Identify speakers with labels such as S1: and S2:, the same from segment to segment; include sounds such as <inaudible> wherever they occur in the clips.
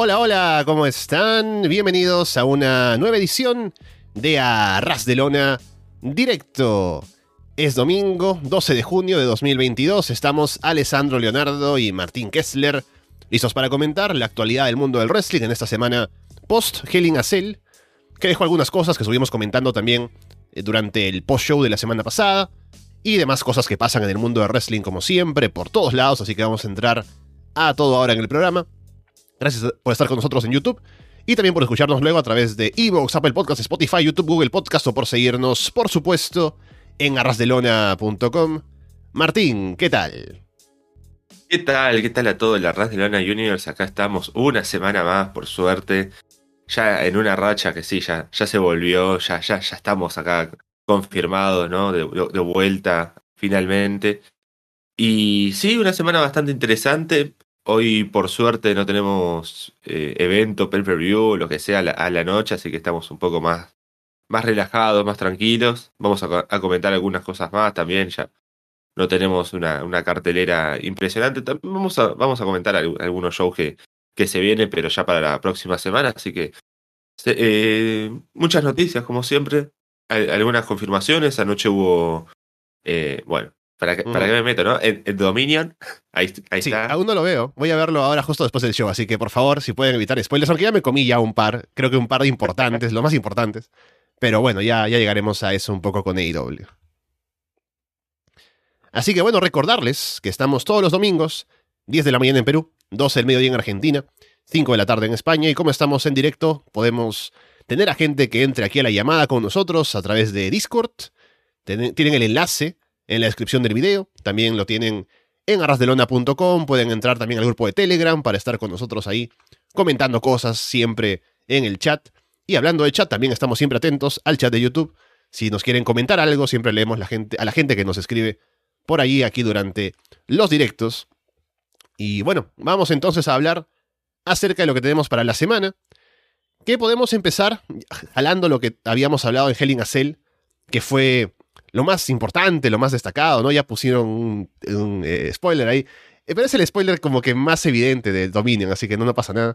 S1: Hola, hola, ¿cómo están? Bienvenidos a una nueva edición de Arras de Lona Directo. Es domingo 12 de junio de 2022. Estamos Alessandro Leonardo y Martín Kessler listos para comentar la actualidad del mundo del wrestling en esta semana post Helling a Cell, que dejó algunas cosas que estuvimos comentando también eh, durante el post-show de la semana pasada y demás cosas que pasan en el mundo del wrestling como siempre, por todos lados, así que vamos a entrar a todo ahora en el programa. Gracias por estar con nosotros en YouTube y también por escucharnos luego a través de Evox, Apple Podcasts, Spotify, YouTube, Google Podcast o por seguirnos, por supuesto, en arrasdelona.com. Martín, ¿qué tal?
S2: ¿Qué tal? ¿Qué tal a todo la Arras de Universe? Acá estamos una semana más, por suerte. Ya en una racha que sí, ya, se volvió, ya, ya, ya estamos acá confirmados, ¿no? De vuelta, finalmente. Y sí, una semana bastante interesante. Hoy, por suerte, no tenemos eh, evento, pay-per-view, lo que sea, a la, noche, así que estamos un poco más, más relajados, más tranquilos. Vamos a, comentar algunas cosas más también, ya no tenemos una, una cartelera impresionante. vamos, a, vamos a comentar algunos shows que, que se vienen, pero ya para la próxima semana, así que eh, muchas noticias, como siempre. algunas confirmaciones. Anoche hubo, eh, bueno, ¿Para qué, para me meto, no? En, Dominion. Ahí, ahí
S1: sí,
S2: está.
S1: Aún no lo veo. Voy a verlo ahora justo después del show. Así que por favor, si pueden evitar spoilers, aunque ya me comí ya un par. Creo que un par de importantes, lo más importantes. Pero bueno, ya, ya llegaremos a eso un poco con AEW. Así que bueno, recordarles que estamos todos los domingos, 10 de la mañana en Perú, 12 del mediodía en Argentina, 5 de la tarde en España. Y como estamos en directo, podemos tener a gente que entre aquí a la llamada con nosotros a través de Discord. Tienen el enlace en la descripción del video. También lo tienen en arrasdelona.com. Pueden entrar también al grupo de Telegram para estar con nosotros ahí comentando cosas siempre en el chat. Y hablando de chat, también estamos siempre atentos al chat de YouTube. Si nos quieren comentar algo, siempre leemos la gente, a la gente que nos escribe por ahí, aquí durante los directos. Y bueno, vamos entonces a hablar acerca de lo que tenemos para la semana. Que podemos empezar jalando lo que habíamos hablado en Helling a Cell, que fue lo más importante, lo más destacado, ¿no? Ya pusieron un, eh, spoiler ahí. Eh, pero es el spoiler como que más evidente de Dominion, así que no, no pasa nada.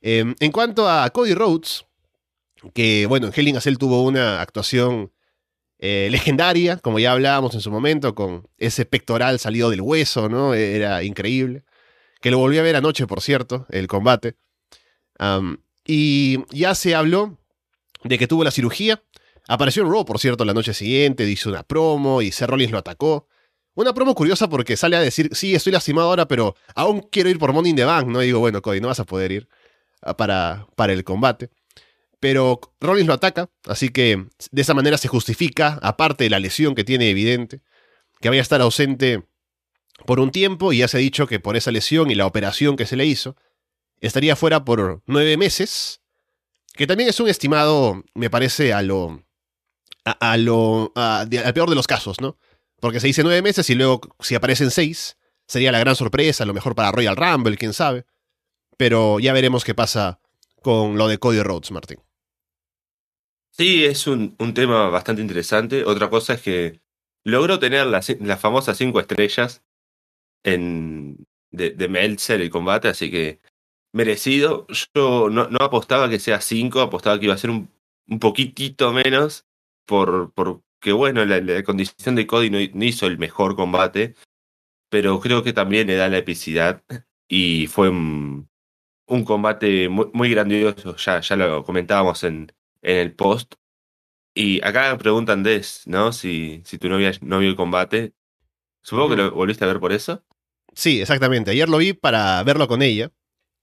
S1: Em, en cuanto a Cody Rhodes, que bueno, en Helling Cell tuvo una actuación eh, legendaria, como ya hablábamos en su momento, con ese pectoral salido del hueso, ¿no? Era increíble. Que lo volví a ver anoche, por cierto, el combate. y ya se habló de que tuvo la cirugía Apareció en Raw, por cierto, la noche siguiente, hizo una promo y Seth Rollins lo atacó. Una promo curiosa porque sale a decir, sí, estoy lastimado ahora, pero aún quiero ir por Money in the Bank, ¿no? Digo, bueno, Cody, no vas a poder ir ah, para, para el combate. Pero Rollins lo ataca, así que de esa manera se justifica, aparte de la lesión que tiene evidente, que vaya a estar ausente por un tiempo y ya se ha dicho que por esa lesión y la operación que se le hizo, estaría fuera por nueve meses, que también es un estimado, me parece, a lo, a, lo, al peor de los casos, ¿no? Porque se dice nueve meses y luego si aparecen seis, sería la gran sorpresa, a lo mejor para Royal Rumble, quién sabe. Pero ya veremos qué pasa con lo de Cody Rhodes, Martín.
S2: Sí, es un, tema bastante interesante. Otra cosa es que logró tener las, famosas cinco estrellas en, de, de Meltzer el combate, así que merecido. Yo no, no, apostaba que sea cinco, apostaba que iba a ser un, un poquitito menos por, porque bueno, la, condición de Cody no, hizo el mejor combate, pero creo que también le da la epicidad y fue un, combate muy, grandioso, ya, ya lo comentábamos en, en el post. Y acá preguntan Des, ¿no? Si, si tu novia no vio el combate. Supongo que lo volviste a ver por eso.
S1: Sí, exactamente. Ayer lo vi para verlo con ella.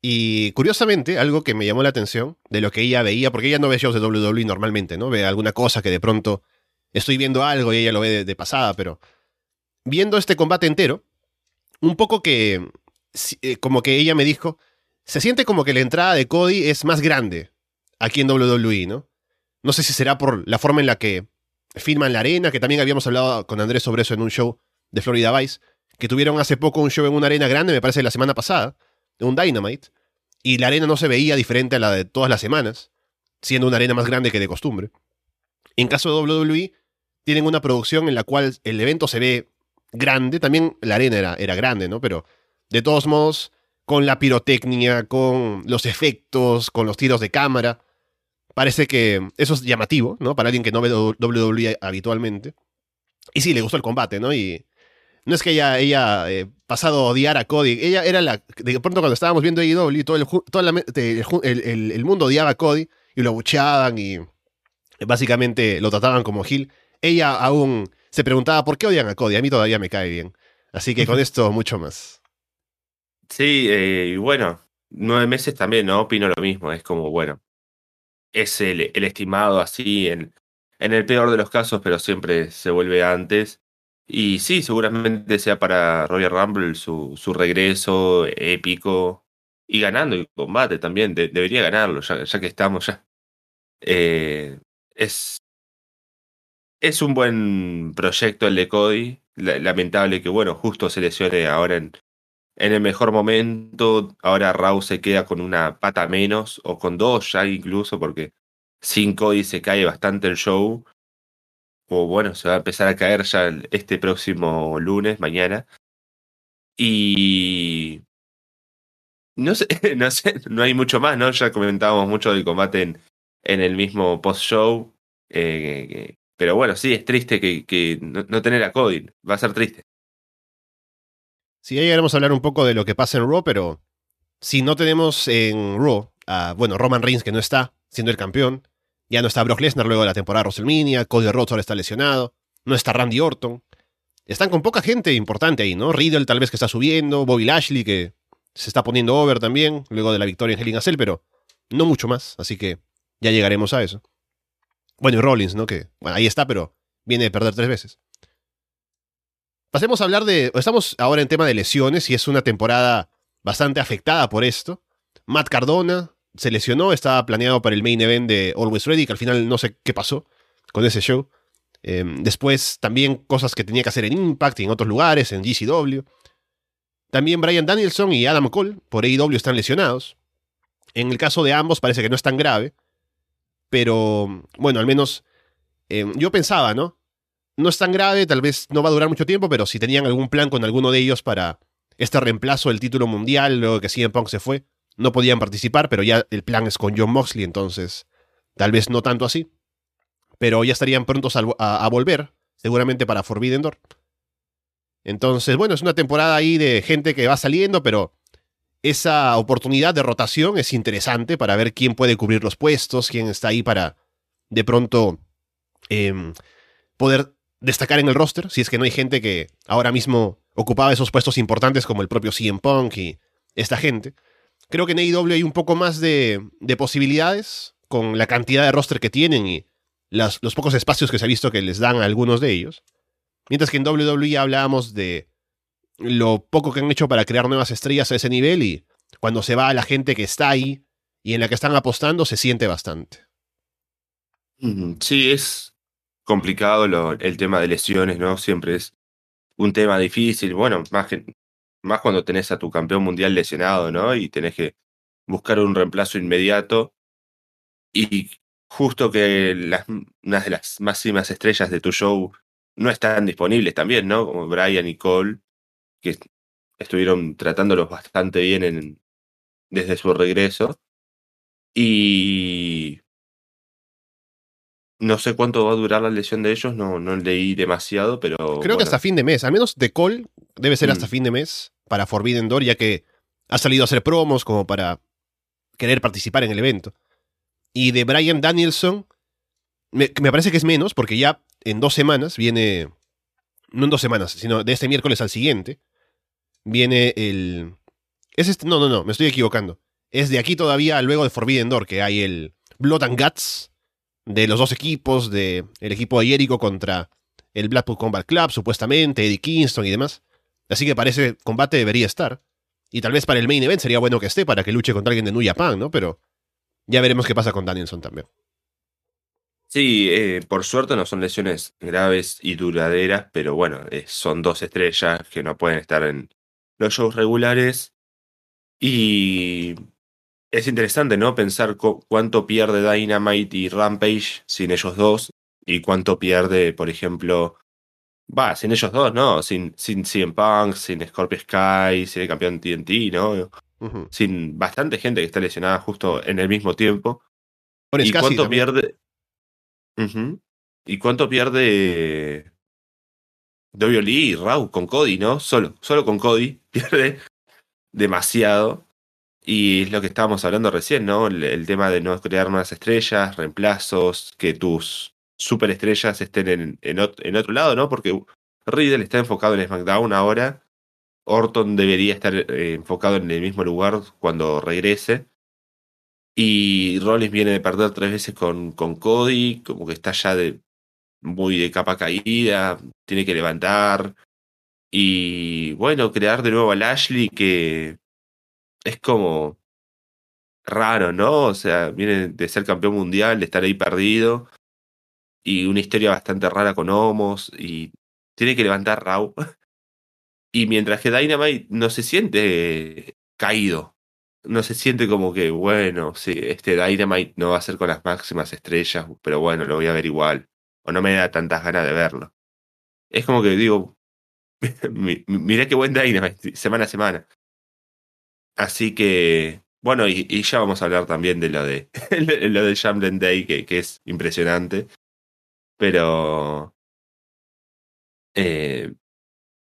S1: Y curiosamente, algo que me llamó la atención de lo que ella veía, porque ella no ve shows de WWE normalmente, ¿no? Ve alguna cosa que de pronto estoy viendo algo y ella lo ve de, pasada, pero viendo este combate entero, un poco que, eh, como que ella me dijo, se siente como que la entrada de Cody es más grande aquí en WWE, ¿no? No sé si será por la forma en la que filman la arena, que también habíamos hablado con Andrés sobre eso en un show de Florida Vice, que tuvieron hace poco un show en una arena grande, me parece la semana pasada, un Dynamite, y la arena no se veía diferente a la de todas las semanas, siendo una arena más grande que de costumbre. En caso de WWE, tienen una producción en la cual el evento se ve grande, también la arena era, era grande, ¿no? Pero de todos modos, con la pirotecnia, con los efectos, con los tiros de cámara. Parece que eso es llamativo, ¿no? Para alguien que no ve WWE habitualmente. Y sí, le gustó el combate, ¿no? Y no es que ella haya eh, pasado a odiar a Cody. Ella era la. De pronto, cuando estábamos viendo AEW, todo, el, toda el, el, mundo odiaba a Cody y lo abucheaban y básicamente lo trataban como Gil. Ella aún se preguntaba por qué odian a Cody. A mí todavía me cae bien. Así que con <laughs> esto, mucho más.
S2: Sí, eh, y bueno, nueve meses también, ¿no? Opino lo mismo. Es como, bueno, es el, el estimado así en, en el peor de los casos, pero siempre se vuelve antes. Y sí, seguramente sea para Royal Rumble su, su regreso épico y ganando el combate también. debería ganarlo, ya, que estamos ya. Eh, es, es un buen proyecto el de Cody. Lamentable que, bueno, justo se lesione ahora en, en el mejor momento. Ahora Raw se queda con una pata menos, o con dos ya incluso, porque sin Cody se cae bastante el show o bueno, se va a empezar a caer ya este próximo lunes, mañana. Y no sé, <laughs> no sé, no hay mucho más, ¿no? Ya comentábamos mucho del combate en, en el mismo post-show. Eh, pero bueno, sí, es triste que, que no, tener a Cody. Va a ser triste.
S1: Sí, ahí llegaremos a hablar un poco de lo que pasa en Raw, pero si no tenemos en Raw a, bueno, Roman Reigns que no está siendo el campeón, ya no está Brock Lesnar luego de la temporada WrestleMania, Cody Rhodes ahora está lesionado, no está Randy Orton. Están con poca gente importante ahí, ¿no? Riddle tal vez que está subiendo, Bobby Lashley que se está poniendo over también, luego de la victoria en Hell in a Cell, pero no mucho más, así que ya llegaremos a eso. Bueno, y Rollins, ¿no? Que, bueno, ahí está, pero viene de perder tres veces. Pasemos a hablar de. Estamos ahora en tema de lesiones y es una temporada bastante afectada por esto. Matt Cardona, se lesionó, estaba planeado para el main event de Always Ready, que al final no sé qué pasó con ese show. Em, después también cosas que tenía que hacer en Impact y en otros lugares, en GCW. También Brian Danielson y Adam Cole por AEW están lesionados. En el caso de ambos parece que no es tan grave. Pero bueno, al menos em, yo pensaba, ¿no? No es tan grave, tal vez no va a durar mucho tiempo, pero si tenían algún plan con alguno de ellos para este reemplazo del título mundial, luego que CM Punk se fue, no podían participar, pero ya el plan es con John Moxley, entonces tal vez no tanto así. Pero ya estarían prontos a, volver, seguramente para Forbidden Door. Entonces, bueno, es una temporada ahí de gente que va saliendo, pero esa oportunidad de rotación es interesante para ver quién puede cubrir los puestos, quién está ahí para de pronto em, poder destacar en el roster, si es que no hay gente que ahora mismo ocupaba esos puestos importantes como el propio CM Punk y esta gente. Creo que en AEW hay un poco más de, posibilidades con la cantidad de roster que tienen y los pocos espacios que se ha visto que les dan a algunos de ellos. Mientras que en WWE hablábamos de lo poco que han hecho para crear nuevas estrellas a ese nivel y cuando se va a la gente que está ahí y en la que están apostando se siente bastante.
S2: Sí, es complicado el tema de lesiones, ¿no? Siempre es un tema difícil. Bueno, más que más cuando tenés a tu campeón mundial lesionado, ¿no? Y tenés que buscar un reemplazo inmediato. Y justo que las, una de las máximas estrellas de tu show no están disponibles también, ¿no? Como Brian y Cole, que estuvieron tratándolos bastante bien en, desde su regreso. Y no sé cuánto va a durar la lesión de ellos, no, no leí demasiado, pero.
S1: Creo que hasta fin de mes, al menos de Cole debe ser hasta mm. fin de mes para Forbidden Door, ya que ha salido a hacer promos como para querer participar en el evento. Y de Brian Danielson, me, parece que es menos, porque ya en dos semanas viene, no en dos semanas, sino de este miércoles al siguiente, viene el... Es este, no, no, no, me estoy equivocando. Es de aquí todavía, luego de Forbidden Door, que hay el Blood and Guts de los dos equipos, de el equipo de Jericho contra el Blackpool Combat Club, supuestamente, Eddie Kingston y demás. Así que parece combate debería estar. Y tal vez para el main event sería bueno que esté para que luche contra alguien de New Japan, ¿no? Pero ya veremos qué pasa con Danielson también.
S2: Sí, eh, por suerte no son lesiones graves y duraderas, pero bueno, eh, son dos estrellas que no pueden estar en los shows regulares. Y es interesante, ¿no? Pensar cuánto pierde Dynamite y Rampage sin ellos dos y cuánto pierde, por ejemplo, Va, sin ellos dos, ¿no? Sin, sin CM Punk, sin Scorpio Sky, sin el campeón TNT, ¿no? Sin bastante gente que está lesionada justo en el mismo tiempo. ¿Y cuánto
S1: también.
S2: pierde? ¿Y cuánto pierde WWE y Raw con Cody, no? Solo, solo con Cody <laughs> pierde demasiado. Y es lo que estábamos hablando recién, ¿no? El, tema de no crear nuevas estrellas, reemplazos, que tus superestrellas estén en, en otro lado, ¿no? Porque Riddle está enfocado en SmackDown ahora. Orton debería estar eh, enfocado en el mismo lugar cuando regrese. Y Rollins viene de perder tres veces con, con Cody, como que está ya de muy de capa caída, tiene que levantar. Y bueno, crear de nuevo a Lashley, que es como raro, ¿no? O sea, viene de ser campeón mundial, de estar ahí perdido. Y una historia bastante rara con Homos. Y tiene que levantar Raw. <laughs> Y mientras que Dynamite no se siente caído. No se siente como que, bueno, sí, este Dynamite no va a ser con las máximas estrellas, pero bueno, lo voy a ver igual. O no me da tantas ganas de verlo. Es como que digo, <laughs> mi- mirá qué buen Dynamite, semana a semana. Así que, bueno, y, y ya vamos a hablar también de lo de <laughs> lo del Jamden Day, que, que es impresionante. Pero eh,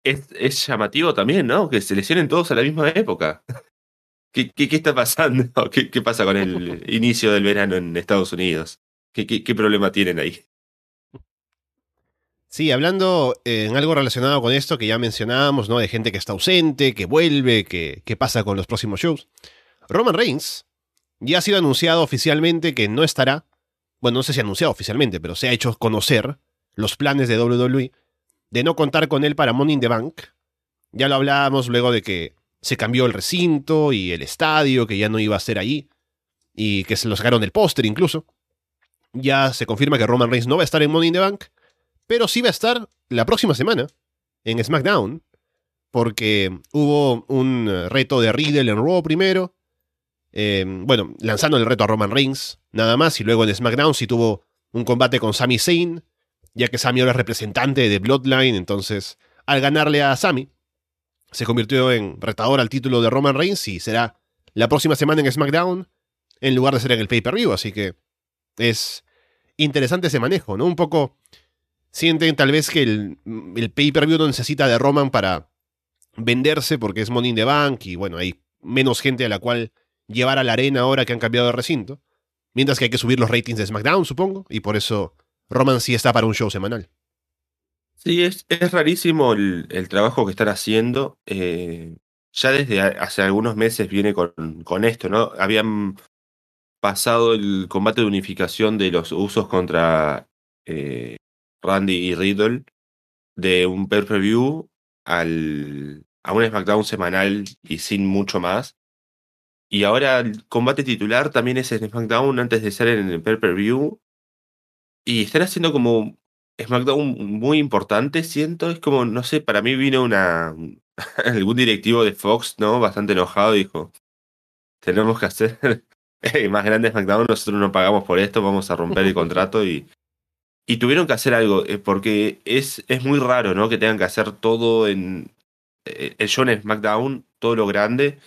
S2: es, es llamativo también, ¿no? Que se lesionen todos a la misma época. <laughs> ¿Qué, qué, qué está pasando? <laughs> ¿Qué, ¿Qué pasa con el inicio del verano en Estados Unidos? ¿Qué, qué, qué problema tienen ahí?
S1: Sí, hablando eh, en algo relacionado con esto que ya mencionábamos, ¿no? De gente que está ausente, que vuelve, que, pasa con los próximos shows. Roman Reigns ya ha sido anunciado oficialmente que no estará. Bueno, no sé si anunciado oficialmente, pero se ha hecho conocer los planes de WWE de no contar con él para Money in the Bank. Ya lo hablábamos luego de que se cambió el recinto y el estadio, que ya no iba a ser ahí, y que se lo sacaron del póster incluso. Ya se confirma que Roman Reigns no va a estar en Money in the Bank, pero sí va a estar la próxima semana en SmackDown, porque hubo un eh, reto de Riddle en Raw primero, eh, bueno, lanzando el reto a Roman Reigns, nada más, y luego en SmackDown sí tuvo un combate con Sami Zayn, ya que Sami ahora es representante de Bloodline, entonces al ganarle a Sami, se convirtió en retador al título de Roman Reigns y será la próxima semana en SmackDown en lugar de ser en el pay-per-view, así que es interesante ese manejo, ¿no? Un poco sienten tal vez que el, el pay-per-view no necesita de Roman para venderse porque es Money in the Bank y bueno, hay menos gente a la cual llevar a la arena ahora que han cambiado de recinto, mientras que hay que subir los ratings de SmackDown, supongo, y por eso Roman sí está para un show semanal.
S2: Sí, es, es rarísimo el, el trabajo que están haciendo. eh, ya desde hace algunos meses viene con, con esto, ¿no? Habían pasado el combate de unificación de los usos contra eh, Randy y Riddle de un pay-per-view al, a un SmackDown semanal y sin mucho más. Y ahora el combate titular también es en SmackDown antes de ser en el pay-per-view. Y están haciendo como SmackDown muy importante, siento. Es como, no sé, para mí vino una. <laughs> algún directivo de Fox, ¿no? Bastante enojado, dijo: Tenemos que hacer <laughs> más grande SmackDown, nosotros no pagamos por esto, vamos a romper el contrato y. Y tuvieron que hacer algo, eh, porque es, es muy raro, ¿no? Que tengan que hacer todo en. eh, El show en SmackDown, todo lo grande.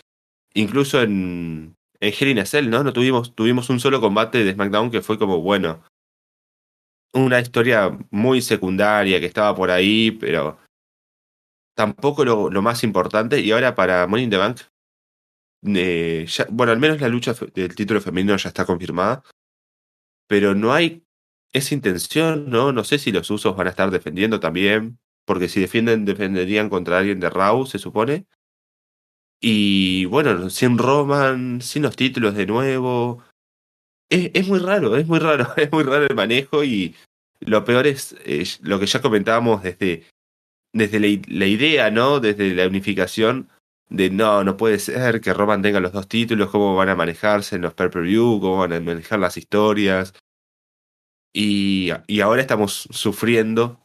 S2: Incluso en. En Hell in a Cell, ¿no? No tuvimos, tuvimos un solo combate de SmackDown que fue como, bueno, una historia muy secundaria que estaba por ahí, pero tampoco lo, lo más importante. Y ahora para Money in the Bank, eh, ya- bueno, al menos la lucha del título femenino ya está confirmada, pero no hay esa intención, ¿no? No sé si los usos van a estar defendiendo también, porque si defienden, defenderían contra alguien de Raw, se supone. Y bueno, sin Roman, sin los títulos de nuevo. Es, es muy raro, es muy raro, <laughs> es muy raro el manejo y lo peor es eh, lo que ya comentábamos desde, desde la, la idea, ¿no? Desde la unificación de no, no puede ser que Roman tenga los dos títulos, cómo van a manejarse en los pay-per-view, cómo van a manejar las historias. Y, y ahora estamos sufriendo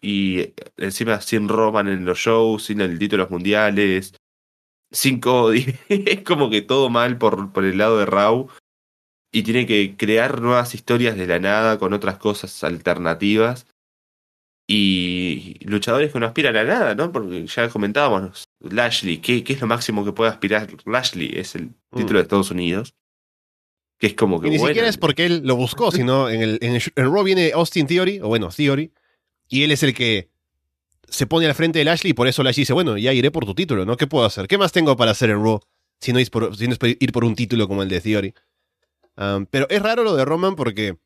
S2: y encima sin Roman en los shows, sin el título de los mundiales, sin Cody. <laughs> es como que todo mal por, por el lado de Raw y tiene que crear nuevas historias de la nada con otras cosas alternativas y luchadores que no aspiran a nada, ¿no? Porque ya comentábamos, Lashley, ¿qué, ¿qué, es lo máximo que puede aspirar Lashley? Es el mm. título de Estados Unidos. Que es como que.
S1: Y ni siquiera es porque él lo buscó, sino en el, en el, Raw viene Austin Theory, o bueno, Theory, y él es el que se pone al frente de Lashley y por eso Lashley dice, bueno, ya iré por tu título, ¿no? ¿Qué puedo hacer? ¿Qué más tengo para hacer en Raw si no es, por, si no es ir por un título como el de Theory? pero es raro lo de Roman porque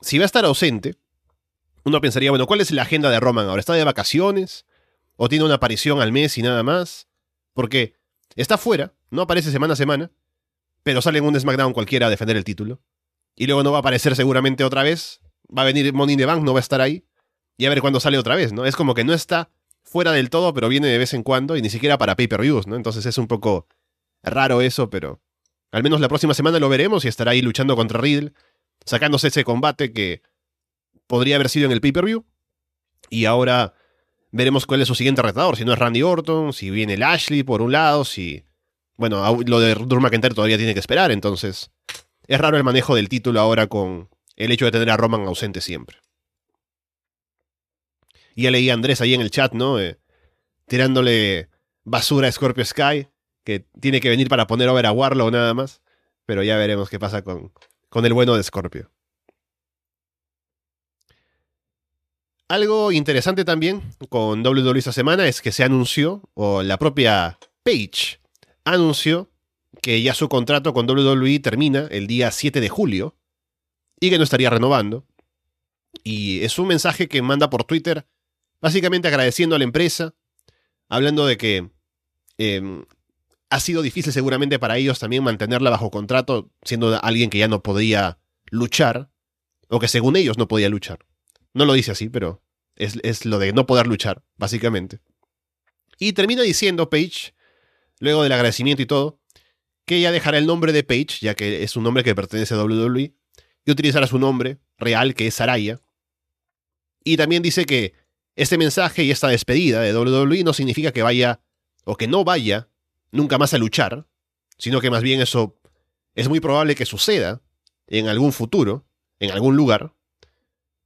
S1: si va a estar ausente, uno pensaría, bueno, ¿cuál es la agenda de Roman ahora? ¿Está de vacaciones? ¿O tiene una aparición al mes y nada más? Porque está fuera, no aparece semana a semana, pero sale en un SmackDown cualquiera a defender el título. Y luego no va a aparecer seguramente otra vez. Va a venir Money in the Bank, no va a estar ahí. Y a ver cuándo sale otra vez, ¿no? Es como que no está fuera del todo, pero viene de vez en cuando y ni siquiera para pay-per-views, ¿no? Entonces es un poco raro eso, pero al menos la próxima semana lo veremos y estará ahí luchando contra Riddle, sacándose ese combate que podría haber sido en el pay-per-view. Y ahora veremos cuál es su siguiente retador. Si no es Randy Orton, si viene Lashley por un lado, si. Bueno, lo de Drew McIntyre todavía tiene que esperar, entonces. Es raro el manejo del título ahora con el hecho de tener a Roman ausente siempre. Y ya leí a Andrés ahí en el chat, ¿no? Eh, tirándole basura a Scorpio Sky, que tiene que venir para poner over a Warlow nada más. Pero ya veremos qué pasa con, con el bueno de Scorpio. Algo interesante también con WWE esta semana es que se anunció, o la propia Page anunció, que ya su contrato con WWE termina el día 7 de julio y que no estaría renovando. Y es un mensaje que manda por Twitter, básicamente agradeciendo a la empresa, hablando de que em, ha sido difícil seguramente para ellos también mantenerla bajo contrato, siendo alguien que ya no podía luchar, o que según ellos no podía luchar. No lo dice así, pero es, lo de no poder luchar, básicamente. Y termina diciendo Page, luego del agradecimiento y todo, que ella dejará el nombre de Page, ya que es un nombre que pertenece a WWE, y utilizará su nombre real, que es Saraya. Y también dice que este mensaje y esta despedida de WWE no significa que vaya, o que no vaya, nunca más a luchar, sino que más bien eso es muy probable que suceda en algún futuro, en algún lugar,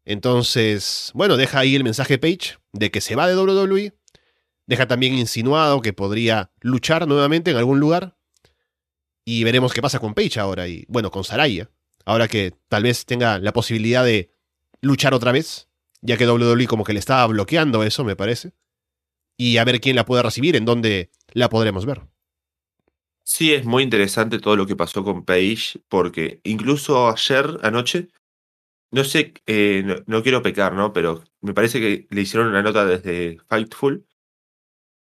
S1: entonces, bueno, deja ahí el mensaje Page de que se va de WWE. Deja también insinuado que podría luchar nuevamente en algún lugar. Y veremos qué pasa con Page ahora. Y bueno, con Saraya. Ahora que tal vez tenga la posibilidad de luchar otra vez. Ya que WWE como que le estaba bloqueando eso, me parece. Y a ver quién la puede recibir, en dónde la podremos ver.
S2: Sí, es muy interesante todo lo que pasó con Page, porque incluso ayer, anoche, no sé, eh, no, quiero pecar, ¿no? Pero me parece que le hicieron una nota desde Fightful.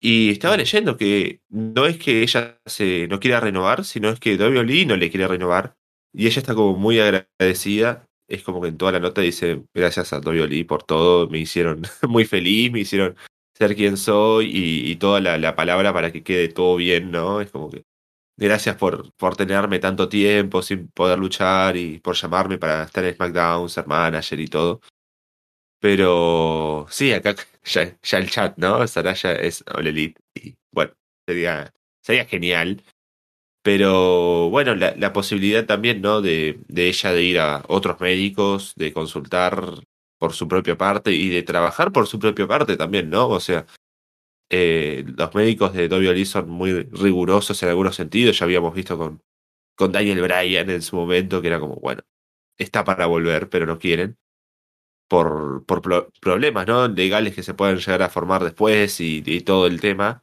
S2: Y estaba leyendo que no es que ella se no quiera renovar, sino es que Lee no le quiere renovar. Y ella está como muy agradecida. Es como que en toda la nota dice, gracias a Lee por todo, me hicieron <laughs> muy feliz, me hicieron ser quien soy y, toda la, la, palabra para que quede todo bien, ¿no? Es como que Gracias por, por tenerme tanto tiempo sin poder luchar y por llamarme para estar en SmackDown, ser manager y todo. Pero sí, acá <laughs> ya, el chat, ¿no? Saraya es All Elite. Y bueno, sería, sería genial. Pero bueno, la, posibilidad también, ¿no? De, de ella de ir a otros médicos, de consultar por su propia parte y de trabajar por su propia parte también, ¿no? O sea, eh, los médicos de WWE son muy rigurosos en algunos sentidos. Ya habíamos visto con, con Daniel Bryan en su momento, que era como, bueno, está para volver, pero no quieren. Por, por problemas ¿no? legales que se pueden llegar a formar después y, todo el tema.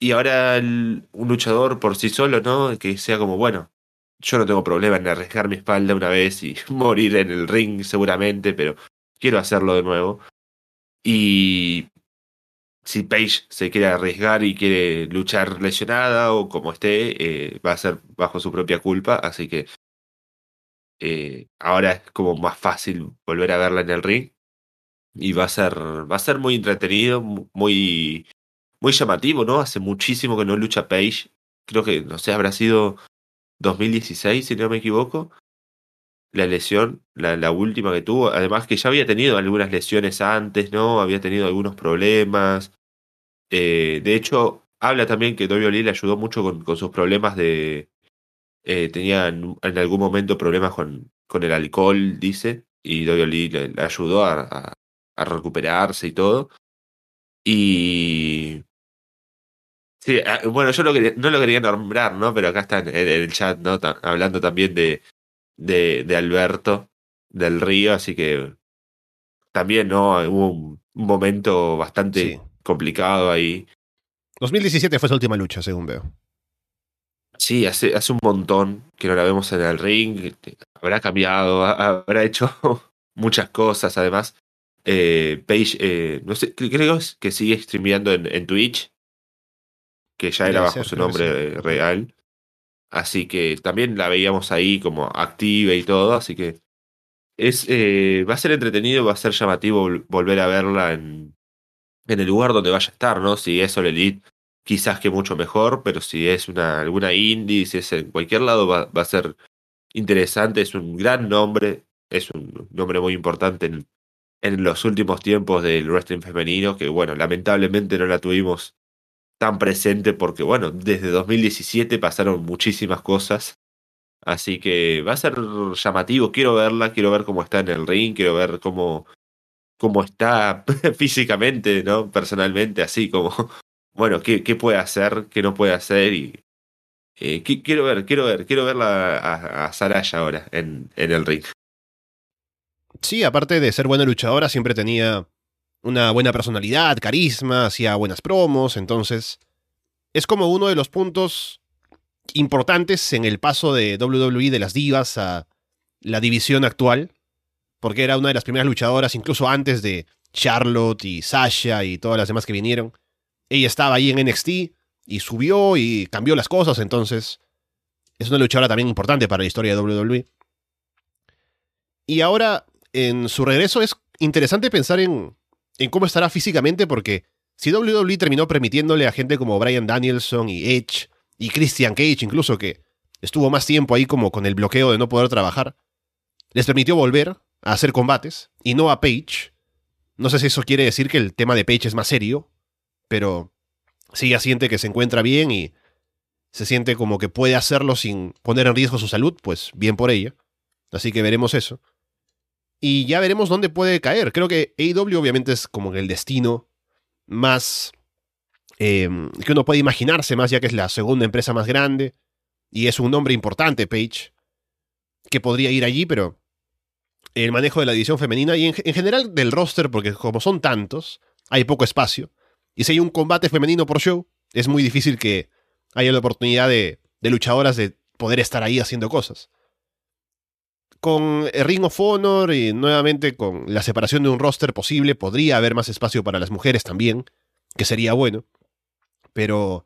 S2: Y ahora un luchador por sí solo, ¿no? Que sea como, bueno, yo no tengo problema en arriesgar mi espalda una vez y <laughs> morir en el ring seguramente, pero quiero hacerlo de nuevo. Y si Paige se quiere arriesgar y quiere luchar lesionada o como esté, eh, va a ser bajo su propia culpa, así que eh, ahora es como más fácil volver a verla en el ring y va a ser va a ser muy entretenido, muy muy llamativo, ¿no? Hace muchísimo que no lucha Paige, creo que no sé, habrá sido 2016 si no me equivoco. La lesión, la, última que tuvo, además que ya había tenido algunas lesiones antes, ¿no? Había tenido algunos problemas, eh, de hecho, habla también que Lee le ayudó mucho con sus problemas de... Eh, tenía en, algún momento problemas con, con el alcohol, dice, y Lee le, le ayudó a, a, recuperarse y todo. Y, Sí, ah, bueno, yo no lo quería nombrar, ¿no? Pero acá está en, el chat, ¿no? hablando también de, de, de, Alberto del Río, así que también, ¿no? Hubo un, momento bastante complicado ahí.
S1: 2017 fue su última lucha, según veo.
S2: Sí, hace, hace un montón que no la vemos en el ring. Habrá cambiado, habrá hecho <laughs> muchas cosas. Además, eh, Paige, eh, no sé, creo que sigue streameando en, en Twitch, que ya era bajo su nombre real. Así que también la veíamos ahí como activa y todo. Así que es eh, va a ser entretenido, va a ser llamativo volver a verla en, en el lugar donde vaya a estar, ¿no? Si es All Elite, quizás que mucho mejor, pero si es una alguna indie, si es en cualquier lado, va, va a ser interesante. Es un gran nombre, es un nombre muy importante en, en los últimos tiempos del wrestling femenino, que bueno, lamentablemente no la tuvimos tan presente porque bueno, desde 2017 pasaron muchísimas cosas. Así que va a ser llamativo, quiero verla, quiero ver cómo está en el ring, quiero ver cómo, cómo está <laughs> físicamente, ¿no? Personalmente, así como, bueno, qué, puede hacer, qué no puede hacer y eh, quiero ver, quiero ver, quiero verla a, a Saraya ahora en, en el ring.
S1: Sí, aparte de ser buena luchadora, siempre tenía una buena personalidad, carisma, hacía buenas promos, entonces es como uno de los puntos importantes en el paso de WWE de las divas a la división actual, porque era una de las primeras luchadoras, incluso antes de Charlotte y Sasha y todas las demás que vinieron. Ella estaba ahí en NXT y subió y cambió las cosas, entonces es una luchadora también importante para la historia de WWE. Y ahora en su regreso es interesante pensar en, en cómo estará físicamente porque si WWE terminó permitiéndole a gente como Brian Danielson y Edge y Christian Cage incluso que estuvo más tiempo ahí como con el bloqueo de no poder trabajar, les permitió volver a hacer combates y no a Page. No sé si eso quiere decir que el tema de Page es más serio, pero si ella siente que se encuentra bien y se siente como que puede hacerlo sin poner en riesgo su salud, pues bien por ella. Así que veremos eso. Y ya veremos dónde puede caer. Creo que AEW obviamente es como el destino más em, que uno puede imaginarse, más ya que es la segunda empresa más grande y es un nombre importante, Page, que podría ir allí, pero el manejo de la división femenina y en, general del roster, porque como son tantos, hay poco espacio. Y si hay un combate femenino por show, es muy difícil que haya la oportunidad de luchadoras de poder estar ahí haciendo cosas con Ring of Honor y nuevamente con la separación de un roster posible, podría haber más espacio para las mujeres también, que sería bueno. Pero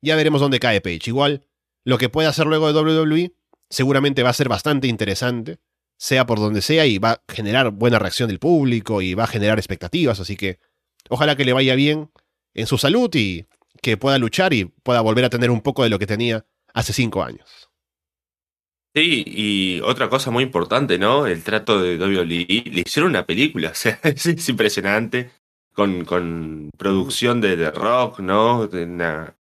S1: ya veremos dónde cae Page. Igual, lo que puede hacer luego de WWE seguramente va a ser bastante interesante, sea por donde sea, y va a generar buena reacción del público y va a generar expectativas, así que ojalá que le vaya bien en su salud y que pueda luchar y pueda volver a tener un poco de lo que tenía hace cinco años.
S2: Sí, y otra cosa muy importante, ¿no? El trato de WWE. Le hicieron una película, <laughs> o sea, es, impresionante. Con, con producción de Rock, ¿no? Una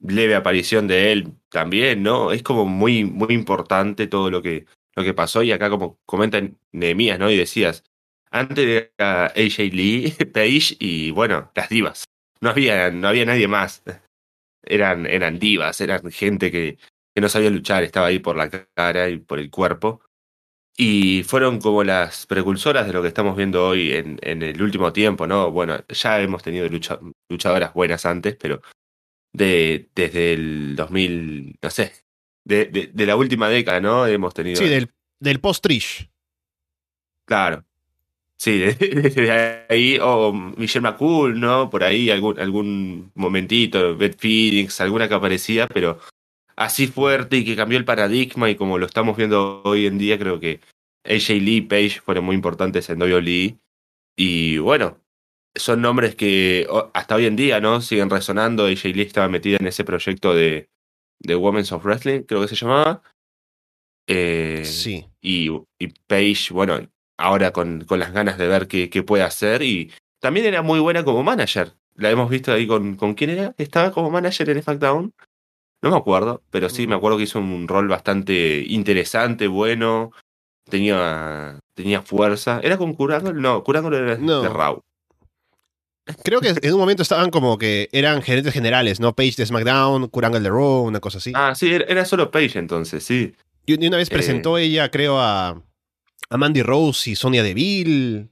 S2: leve aparición de él también, ¿no? Es como muy, muy importante todo lo que, lo que pasó. Y acá, como comentan Nehemías, ¿no? Y decías, antes era AJ Lee, <laughs> Paige y, bueno, las divas. No había, no había nadie más. Eran, eran divas, eran gente que, que no sabía luchar, estaba ahí por la cara y por el cuerpo. Y fueron como las precursoras de lo que estamos viendo hoy en, en el último tiempo, ¿no? Bueno, ya hemos tenido luchadoras buenas antes, pero de, desde el 2000, no sé, de, de, la última década, ¿no? Hemos tenido...
S1: Sí, del, del post-Trish.
S2: Claro. Sí, <laughs> desde ahí, o Michelle McCool, ¿no? Por ahí algún, algún momentito, Beth Phoenix, alguna que aparecía, pero así fuerte y que cambió el paradigma y como lo estamos viendo hoy en día, creo que AJ Lee y Page fueron muy importantes en WWE. Y bueno, son nombres que hasta hoy en día, ¿no? Siguen resonando. AJ Lee estaba metida en ese proyecto de, de Women's of Wrestling, creo que se llamaba.
S1: Eh, sí.
S2: Y, y Paige, bueno, ahora con, con las ganas de ver qué, qué, puede hacer. Y también era muy buena como manager. La hemos visto ahí con. ¿Con quién era? ¿Estaba como manager en SmackDown? No me acuerdo, pero sí me acuerdo que hizo un rol bastante interesante, bueno. Tenía, tenía fuerza. ¿Era con Curándole? No, Curándole era de Raw.
S1: Creo que en un momento estaban como que eran gerentes generales, ¿no? Page de SmackDown, Kurangle de Raw, una cosa así.
S2: Ah, sí, era- era solo Page entonces, sí.
S1: Y una vez
S2: Eh.
S1: presentó ella, creo, a, a Mandy Rose y Sonia Deville.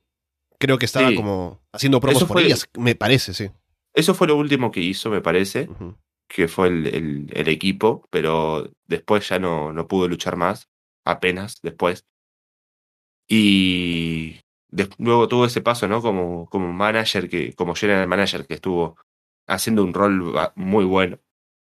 S1: Creo que estaba
S2: Sí.
S1: como haciendo promos por ellas, me parece, sí.
S2: Eso fue lo último que hizo, me parece, que fue el, el- el equipo, pero después ya no, no pudo luchar más, apenas después. Y des- luego tuvo ese paso, ¿no? Como, como manager, que, como general manager, que estuvo haciendo un rol muy bueno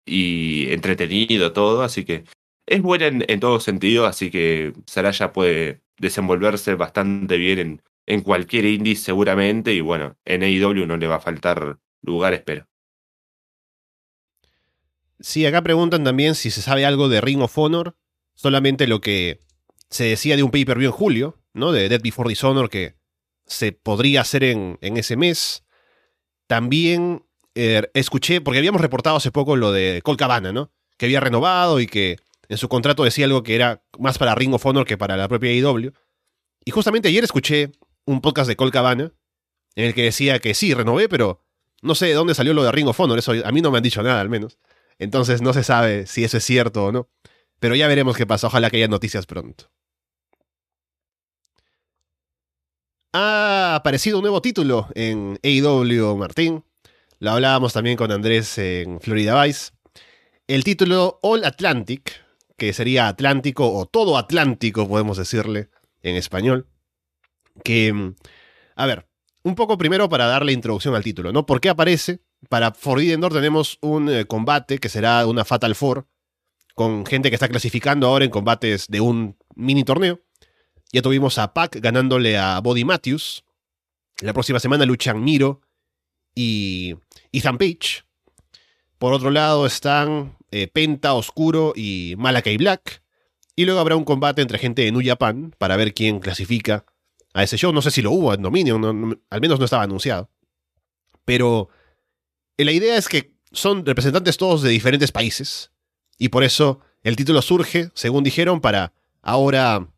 S2: y entretenido todo, así que es buena en, en todo sentido, así que Saraya puede desenvolverse bastante bien en, en cualquier indie seguramente, y bueno, en AEW no le va a faltar lugar, espero.
S1: Sí, acá preguntan también si se sabe algo de Ring of Honor. Solamente lo que se decía de un pay-per-view en julio, ¿no? De Dead Before Dishonor que se podría hacer en, en ese mes. También eh, escuché, porque habíamos reportado hace poco lo de Colt Cabana, ¿no? Que había renovado y que en su contrato decía algo que era más para Ring of Honor que para la propia AEW. Y justamente ayer escuché un podcast de Colt Cabana en el que decía que sí, renové, pero no sé de dónde salió lo de Ring of Honor. Eso a mí no me han dicho nada, al menos. Entonces no se sabe si eso es cierto o no. Pero ya veremos qué pasa. Ojalá que haya noticias pronto. Ha aparecido un nuevo título en AEW Martín. Lo hablábamos también con Andrés en Florida Vice. El título All Atlantic, que sería Atlántico o todo Atlántico, podemos decirle en español. Que, mm, a ver, un poco primero para darle introducción al título, ¿no? ¿Por qué aparece? Para Forbidden Door tenemos un eh, combate que será una Fatal Four con gente que está clasificando ahora en combates de un mini torneo. Ya tuvimos a Pac ganándole a Body Matthews. La próxima semana luchan Miro y Ethan Page. Por otro lado están eh, Penta, Oscuro y Malakai Black. Y luego habrá un combate entre gente de New Japan para ver quién clasifica a ese show. No sé si lo hubo en Dominion, al menos no estaba anunciado. Pero eh, la idea es que son representantes todos de diferentes países. Y por eso el título surge, según dijeron, para ahora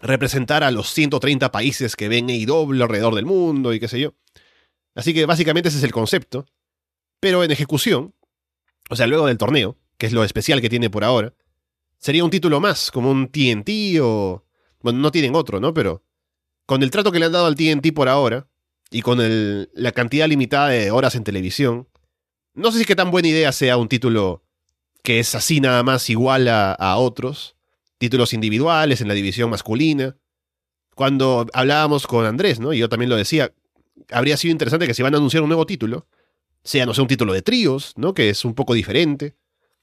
S1: representar a los 130 países que ven AEW alrededor del mundo y qué sé yo. Así que básicamente ese es el concepto. Pero en ejecución, o sea, luego del torneo, que es lo especial que tiene por ahora, sería un título más, como un TNT o... Bueno, no tienen otro, ¿no? Pero con el trato que le han dado al TNT por ahora, y con el- la cantidad limitada de horas en televisión, no sé si qué tan buena idea sea un título que es así nada más igual a, a otros, títulos individuales en la división masculina. Cuando hablábamos con Andrés, ¿no? Y yo también lo decía, habría sido interesante que si van a anunciar un nuevo título, sea, no sé, un título de tríos, ¿no? Que es un poco diferente.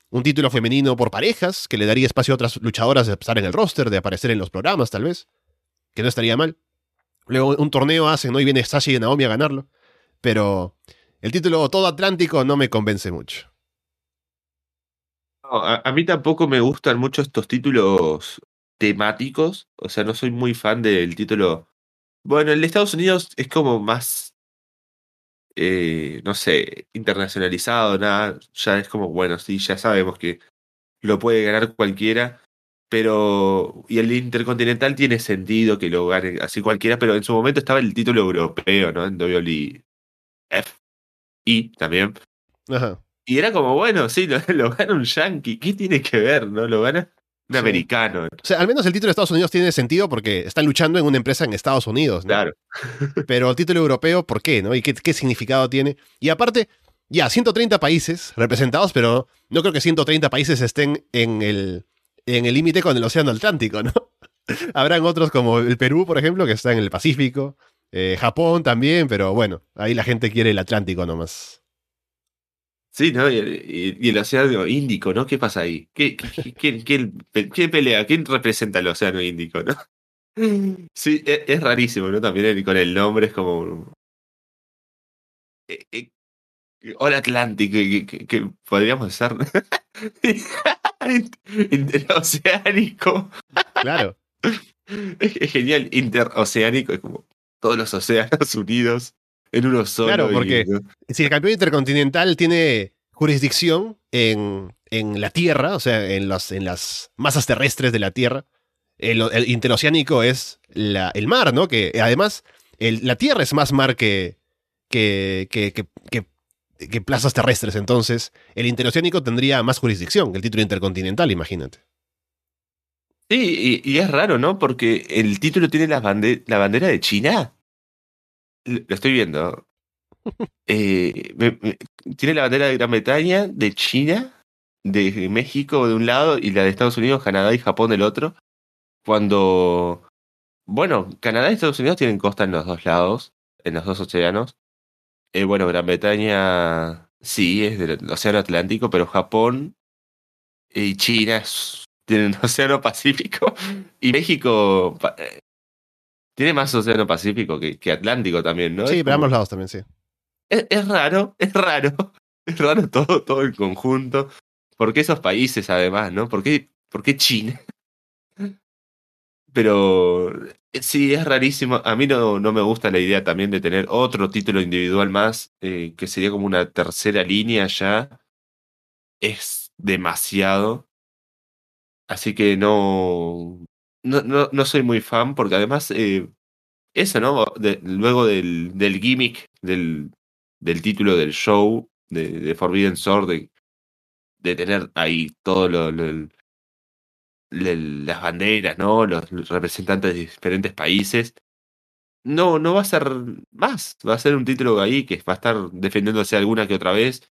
S1: Un título femenino por parejas, que le daría espacio a otras luchadoras de estar en el roster, de aparecer en los programas, tal vez. Que no estaría mal. Luego un torneo hacen, ¿no? Y viene Sasha y Naomi a ganarlo. Pero el título todo Atlántico no me convence mucho.
S2: A, a mí tampoco me gustan mucho estos títulos temáticos. O sea, no soy muy fan del título. Bueno, el de Estados Unidos es como más. Eh, no sé, internacionalizado, nada. Ya es como, bueno, sí, ya sabemos que lo puede ganar cualquiera. Pero. Y el Intercontinental tiene sentido que lo gane así cualquiera, pero en su momento estaba el título europeo, ¿no? En WWE F. Y también.
S1: Ajá.
S2: Y era como, bueno, sí, lo, <laughs> lo gana un yankee. ¿Qué tiene que ver, no? Lo gana un
S1: Sí.
S2: americano.
S1: O sea, al menos el título de Estados Unidos tiene sentido porque están luchando en una empresa en Estados Unidos, ¿no?
S2: Claro. <laughs>
S1: Pero el título europeo, ¿por qué? ¿no? ¿Y qué, qué significado tiene? Y aparte, ya, 130 países representados, pero no creo que 130 países estén en el en el límite con el Océano Atlántico, ¿no? <laughs> Habrán otros como el Perú, por ejemplo, que está en el Pacífico, eh, Japón también, pero bueno, ahí la gente quiere el Atlántico nomás.
S2: Sí, ¿no? Y, y- y el océano Índico, ¿no? ¿Qué pasa ahí? ¿Qué, qué- pelea? ¿Quién representa el océano Índico, no? <laughs> Sí, es, es rarísimo, ¿no? También con el nombre es como... Eh, eh, Hola que, que- que podríamos ser... <laughs> Interoceánico.
S1: Claro.
S2: Es, es genial, interoceánico, es como todos los océanos <laughs> unidos en uno solo.
S1: Claro,
S2: y-
S1: porque- Si el campeón intercontinental tiene jurisdicción en, en la Tierra, o sea, en las, en las masas terrestres de la Tierra, el, el interoceánico es la- el mar, ¿no? Que además el- la Tierra es más mar que, que, que, que, que, plazas terrestres. Entonces, el interoceánico tendría más jurisdicción que el título intercontinental, imagínate.
S2: Sí, y, es raro, ¿no? Porque el título tiene la, la bandera de China. Lo estoy viendo. Eh, tiene la bandera de Gran Bretaña, de China, de México de un lado y la de Estados Unidos, Canadá y Japón del otro. Cuando, bueno, Canadá y Estados Unidos tienen costa en los dos lados, en los dos océanos. Eh, bueno, Gran Bretaña sí, es del Océano Atlántico, pero Japón y China tienen <laughs> Océano Pacífico y México eh, tiene más Océano Pacífico que, que Atlántico también, ¿no?
S1: Sí, pero ambos lados también, sí.
S2: Es, raro, <laughs> es raro. Es raro todo, todo el conjunto. ¿Por qué esos países además, no? ¿Por qué, por qué China? Pero eh, sí, es rarísimo. A mí no, no me gusta la idea también de tener otro título individual más, eh, que sería como una tercera línea ya. Es demasiado. Así que no, no, no, no soy muy fan, porque además, eh, eso, ¿no? luego del, del gimmick del, del título del show de, Forbidden Sword, de, de, tener ahí todo lo, las banderas, ¿no? Los, representantes de diferentes países. No, no va a ser más. Va a ser un título ahí que va a estar defendiéndose alguna que otra vez.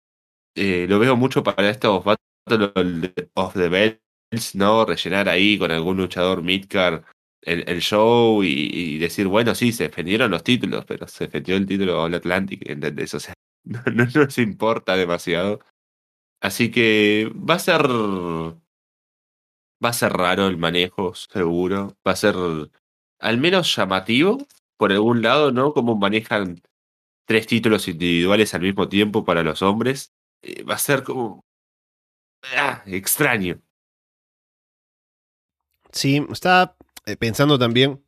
S2: Eh, lo veo mucho para estos Battle of the Bells, ¿no? Rellenar ahí con algún luchador midcar el, el show y, decir, bueno, sí, se defendieron los títulos, pero se defendió el título All Atlantic, ¿entendés? O sea, <laughs> no, no, nos importa demasiado. Así que va a ser. Va a ser raro el manejo, seguro. Va a ser al menos llamativo, por algún lado, ¿no? Como manejan tres títulos individuales al mismo tiempo para los hombres. Eh, va a ser como. Ah, extraño.
S1: Sí, está eh, pensando también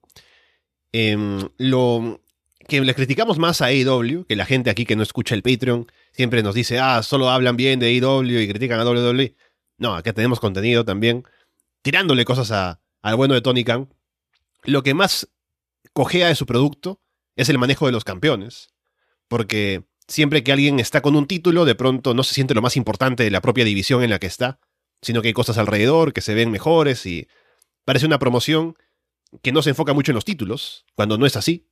S1: en lo que le criticamos más a AEW, que la gente aquí que no escucha el Patreon siempre nos dice, ah, solo hablan bien de AEW y critican a WWE. No, acá tenemos contenido también, tirándole cosas a, al bueno de Tony Khan. Lo que más cojea de su producto es el manejo de los campeones, porque siempre que alguien está con un título, de pronto no se siente lo más importante de la propia división en la que está, sino que hay cosas alrededor que se ven mejores y parece una promoción que no se enfoca mucho en los títulos, cuando no es así.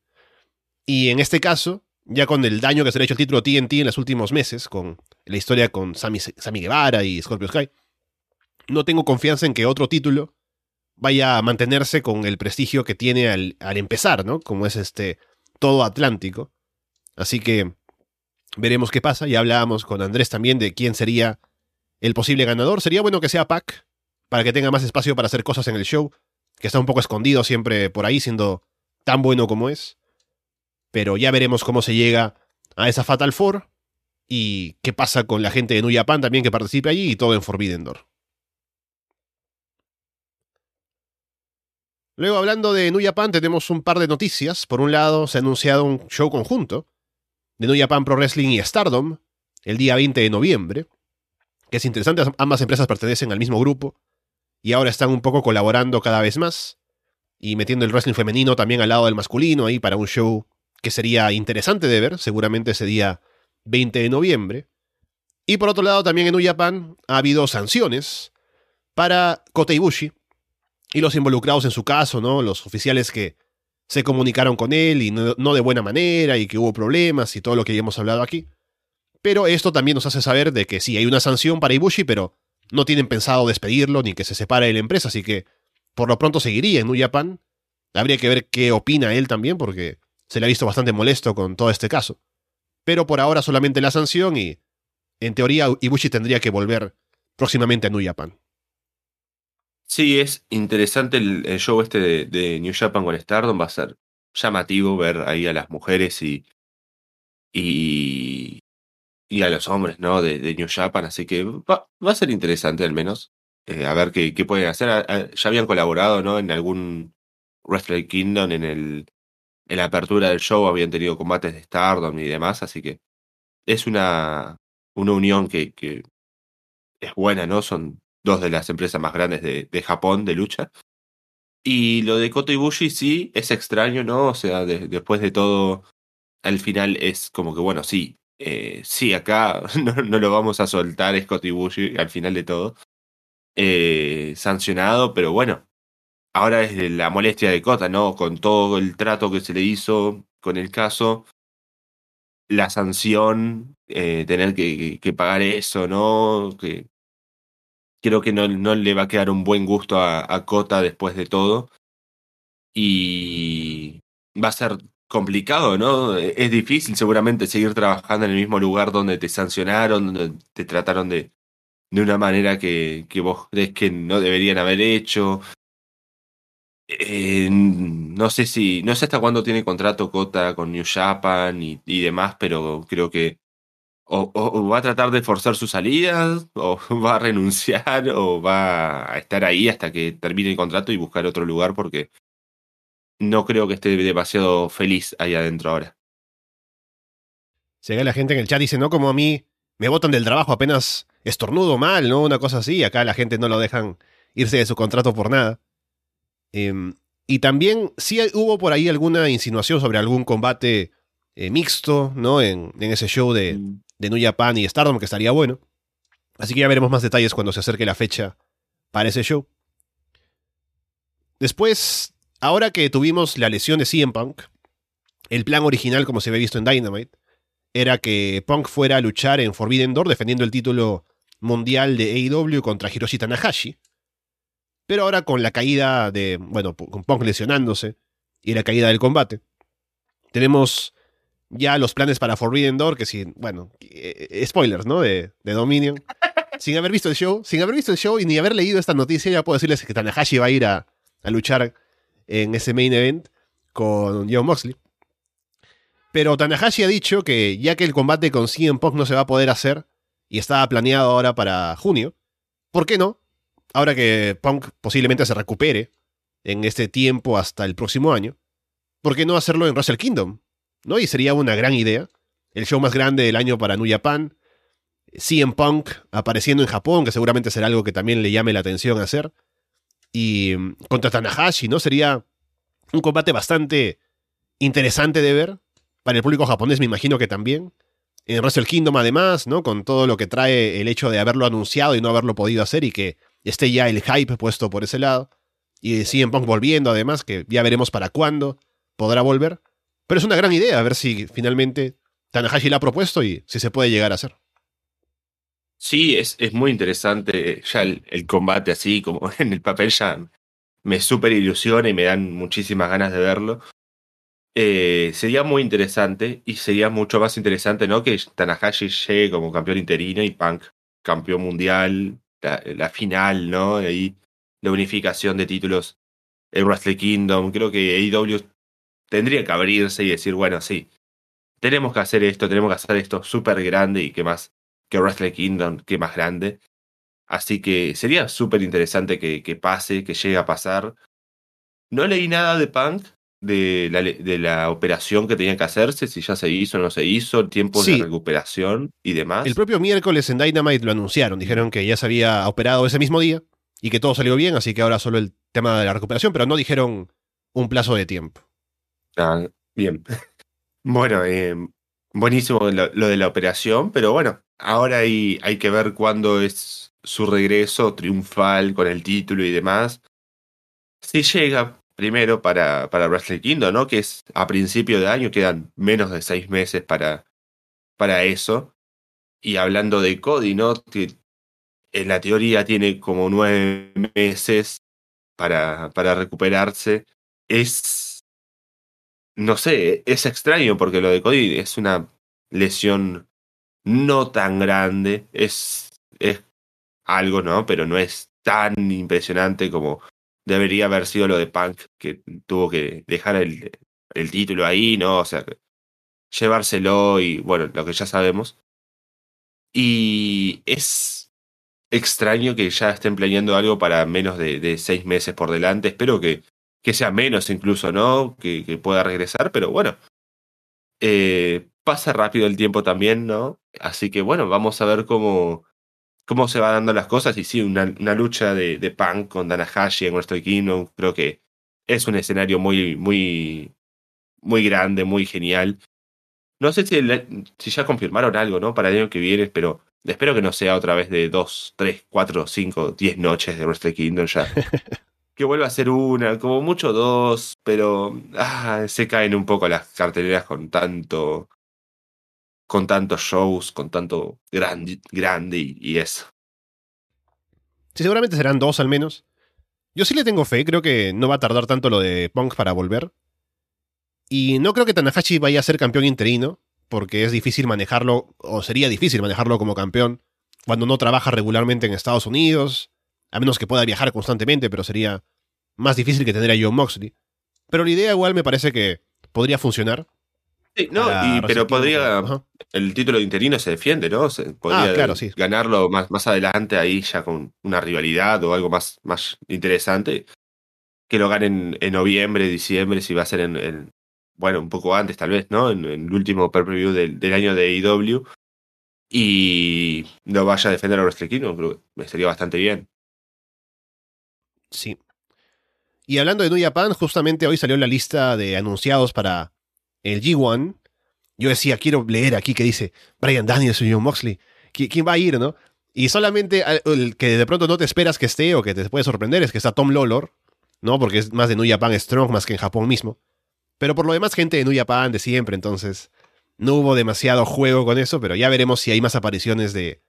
S1: Y en este caso, ya con el daño que se le ha hecho al título TNT en los últimos meses, con la historia con Sammy, Guevara y Scorpio Sky, no tengo confianza en que otro título vaya a mantenerse con el prestigio que tiene al, al empezar, ¿no? Como es este todo Atlántico. Así que veremos qué pasa. Ya hablábamos con Andrés también de quién sería el posible ganador. Sería bueno que sea Pac, para que tenga más espacio para hacer cosas en el show que está un poco escondido siempre por ahí, siendo tan bueno como es. Pero ya veremos cómo se llega a esa Fatal Four y qué pasa con la gente de New Japan también que participe allí y todo en Forbidden Door. Luego, hablando de New Japan, tenemos un par de noticias. Por un lado, se ha anunciado un show conjunto de New Japan Pro Wrestling y Stardom el día 20 de noviembre, que es interesante, ambas empresas pertenecen al mismo grupo y ahora están un poco colaborando cada vez más y metiendo el wrestling femenino también al lado del masculino ahí para un show que sería interesante de ver, seguramente ese día 20 de noviembre. Y por otro lado, también en New Japan ha habido sanciones para Kota Ibushi y los involucrados en su caso, ¿no? Los oficiales que se comunicaron con él y no, de buena manera y que hubo problemas y todo lo que hemos hablado aquí. Pero esto también nos hace saber de que sí, hay una sanción para Ibushi, pero no tienen pensado despedirlo ni que se separe de la empresa, así que por lo pronto seguiría en New Japan. Habría que ver qué opina él también, porque se le ha visto bastante molesto con todo este caso. Pero por ahora solamente la sanción y, en teoría, Ibushi tendría que volver próximamente a New Japan.
S2: Sí, es interesante el, show este de, de, New Japan con Stardom. Va a ser llamativo ver ahí a las mujeres y, y, y a los hombres, ¿no? De, New Japan, así que va, va, a ser interesante al menos. Eh, a ver qué, qué pueden hacer. ya habían colaborado, ¿no? En algún Wrestle Kingdom, en el en la apertura del show habían tenido combates de Stardom y demás, así que es una, una unión que, que es buena, ¿no? Son dos de las empresas más grandes de, de Japón de lucha. Y lo de Koto Ibushi sí es extraño, ¿no? O sea, después de todo al final es como que, bueno, sí, eh, sí, acá <laughs> no, lo vamos a soltar Scotty Bush al final de todo. Eh, sancionado, pero bueno, ahora es la molestia de Cota, ¿no? Con todo el trato que se le hizo con el caso, la sanción, eh, tener que, que, pagar eso, ¿no? Que creo que no, no, le va a quedar un buen gusto a, a Cota después de todo. Y va a ser complicado, ¿no? Es difícil seguramente seguir trabajando en el mismo lugar donde te sancionaron, donde te trataron de, de una manera que, que vos crees que no deberían haber hecho. Eh, no sé si, no sé hasta cuándo tiene contrato Cota con New Japan y, demás, pero creo que o, va a tratar de forzar su salida, o <laughs> va a renunciar, o va a estar ahí hasta que termine el contrato y buscar otro lugar, porque no creo que esté demasiado feliz ahí adentro ahora.
S1: Se ve la gente en el chat dice, no como a mí, me botan del trabajo apenas estornudo mal, ¿no? Una cosa así, acá la gente no lo dejan irse de su contrato por nada. Eh, y también sí hubo por ahí alguna insinuación sobre algún combate eh, mixto, ¿no? En, en, ese show de,
S2: Mm.
S1: de New Japan y Stardom, que estaría bueno. Así que ya veremos más detalles cuando se acerque la fecha para ese show. Después, ahora que tuvimos la lesión de CM Punk, el plan original, como se había visto en Dynamite, era que Punk fuera a luchar en Forbidden Door defendiendo el título mundial de AEW contra Hiroshi Tanahashi. Pero ahora con la caída de, bueno, con Punk lesionándose y la caída del combate, tenemos ya los planes para Forbidden Door, que si, bueno, eh, spoilers, ¿no? De, de Dominion. <laughs> sin haber visto el show, sin haber visto el show y ni haber leído esta noticia, ya puedo decirles que Tanahashi va a ir a, a luchar en ese main event con John Moxley. Pero Tanahashi ha dicho que ya que el combate con CM Punk no se va a poder hacer y estaba planeado ahora para junio, ¿por qué no? Ahora que Punk posiblemente se recupere en este tiempo hasta el próximo año, ¿por qué no hacerlo en Wrestle Kingdom? ¿No? Y sería una gran idea. El show más grande del año para New Japan. CM Punk apareciendo en Japón, que seguramente será algo que también le llame la atención hacer. Y mm, contra Tanahashi, ¿no? Sería un combate bastante interesante de ver. Para el público japonés me imagino que también. En Wrestle Kingdom además, ¿no? Con todo lo que trae el hecho de haberlo anunciado y no haberlo podido hacer y que esté ya el hype puesto por ese lado. Y CM Punk volviendo además, que ya veremos para cuándo podrá volver. Pero es una gran idea, a ver si finalmente Tanahashi la ha propuesto y si se puede llegar a hacer.
S2: Sí, es, es muy interesante ya el, combate así, como <laughs> en el papel ya me súper ilusiona y me dan muchísimas ganas de verlo. Eh, sería muy interesante y sería mucho más interesante, ¿no? Que Tanahashi llegue como campeón interino y Punk campeón mundial, la, final, ¿no? Ahí la unificación de títulos en Wrestle Kingdom. Creo que AEW tendría que abrirse y decir, bueno, sí, tenemos que hacer esto, tenemos que hacer esto súper grande y que más que Wrestle Kingdom, que más grande. Así que sería súper interesante que, que, pase, que llegue a pasar. No leí nada de Punk, de la, de la operación que tenía que hacerse, si ya se hizo o no se hizo, tiempos sí. de recuperación y demás.
S1: El propio miércoles en Dynamite lo anunciaron, dijeron que ya se había operado ese mismo día y que todo salió bien, así que ahora solo el tema de la recuperación, pero no dijeron un plazo de tiempo.
S2: Ah, bien. <laughs> Bueno, eh, buenísimo lo, lo, de la operación, pero bueno, ahora hay, hay que ver cuándo es su regreso triunfal con el título y demás. Si llega primero para, para Wrestle Kingdom, ¿no? Que es a principio de año, quedan menos de seis meses para, para eso. Y hablando de Cody, ¿no? Que en la teoría tiene como nueve meses para, para recuperarse. Es no sé, es extraño porque lo de Cody es una lesión no tan grande, es, es algo, ¿no? Pero no es tan impresionante como debería haber sido lo de Punk, que tuvo que dejar el, el título ahí, ¿no? O sea, llevárselo y bueno, lo que ya sabemos. Y es extraño que ya estén planeando algo para menos de, de seis meses por delante. Espero que que sea menos incluso, ¿no? Que, que pueda regresar, pero bueno. Eh, pasa rápido el tiempo también, ¿no? Así que bueno, vamos a ver cómo, cómo se van dando las cosas. Y sí, una, lucha de, Punk con Danahashi en Wrestle Kingdom, creo que es un escenario muy, muy, muy grande, muy genial. No sé si, si ya confirmaron algo, ¿no? Para el año que viene, pero espero que no sea otra vez de dos, tres, cuatro, cinco, diez noches de Wrestle Kingdom ya. <laughs> que vuelva a ser una, como mucho dos, pero ah, se caen un poco las carteleras con tanto con tantos shows, con tanto grande, grande y, y eso.
S1: Sí, seguramente serán dos al menos. Yo sí le tengo fe, creo que no va a tardar tanto lo de Punk para volver. Y no creo que Tanahashi vaya a ser campeón interino, porque es difícil manejarlo, o sería difícil manejarlo como campeón cuando no trabaja regularmente en Estados Unidos, a menos que pueda viajar constantemente, pero sería más difícil que tener a John Moxley. Pero la idea igual me parece que podría funcionar.
S2: Sí, no, y, pero podría. El título de interino se defiende, ¿no? Se, podría
S1: ah, claro, sí.
S2: ganarlo más, más adelante ahí ya con una rivalidad o algo más, más interesante. Que lo ganen en noviembre, diciembre, si va a ser en, bueno, un poco antes tal vez, ¿no? En, el último per-preview del, del, año de AEW. Y no vaya a defender a Wrestle Kingdom, creo que sería bastante bien.
S1: Sí. Y hablando de New Japan, justamente hoy salió la lista de anunciados para el G1, yo decía, quiero leer aquí que dice Brian Daniels y John Moxley. ¿Quién va a ir, no? Y solamente el que de pronto no te esperas que esté o que te puede sorprender es que está Tom Lawlor, ¿no? Porque es más de New Japan Strong más que en Japón mismo. Pero por lo demás, gente de New Japan de siempre, entonces no hubo demasiado juego con eso, pero ya veremos si hay más apariciones de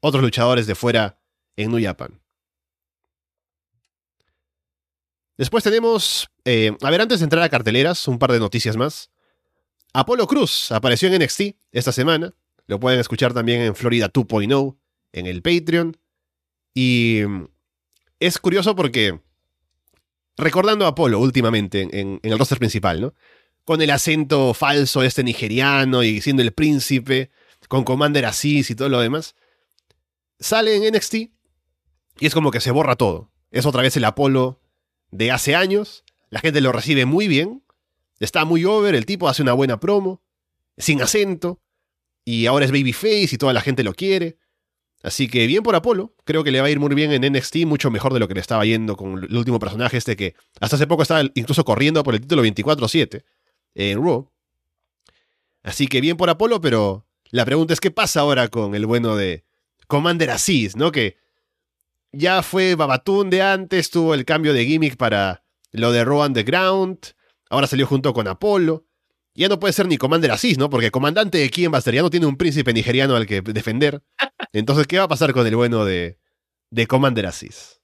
S1: otros luchadores de fuera en New Japan. Después tenemos, eh, a ver, antes de entrar a carteleras, un par de noticias más. Apolo Cruz apareció en NXT esta semana. Lo pueden escuchar también en Florida 2.0, en el Patreon. Y mm, es curioso porque, recordando a Apolo últimamente en, el roster principal, ¿no? Con el acento falso este nigeriano y siendo el príncipe, con Commander Aziz y todo lo demás, sale en NXT y es como que se borra todo. Es otra vez el Apolo de hace años, la gente lo recibe muy bien, Está muy over, el tipo hace una buena promo, sin acento, y ahora es babyface y toda la gente lo quiere. Así que bien por Apolo, creo que le va a ir muy bien en NXT, mucho mejor de lo que le estaba yendo con el último personaje este que hasta hace poco estaba incluso corriendo por el título 24-7 en Raw. Así que bien por Apolo, pero la pregunta es qué pasa ahora con el bueno de Commander Aziz, ¿no? Que ya fue Babatún de antes, tuvo el cambio de gimmick para lo de Raw Underground, Ahora salió junto con Apolo. Ya no puede ser ni Commander Aziz, ¿no? Porque comandante de a ser, ya no tiene un príncipe nigeriano al que defender. <laughs> Entonces, ¿qué va a pasar con el bueno de, de Commander Aziz?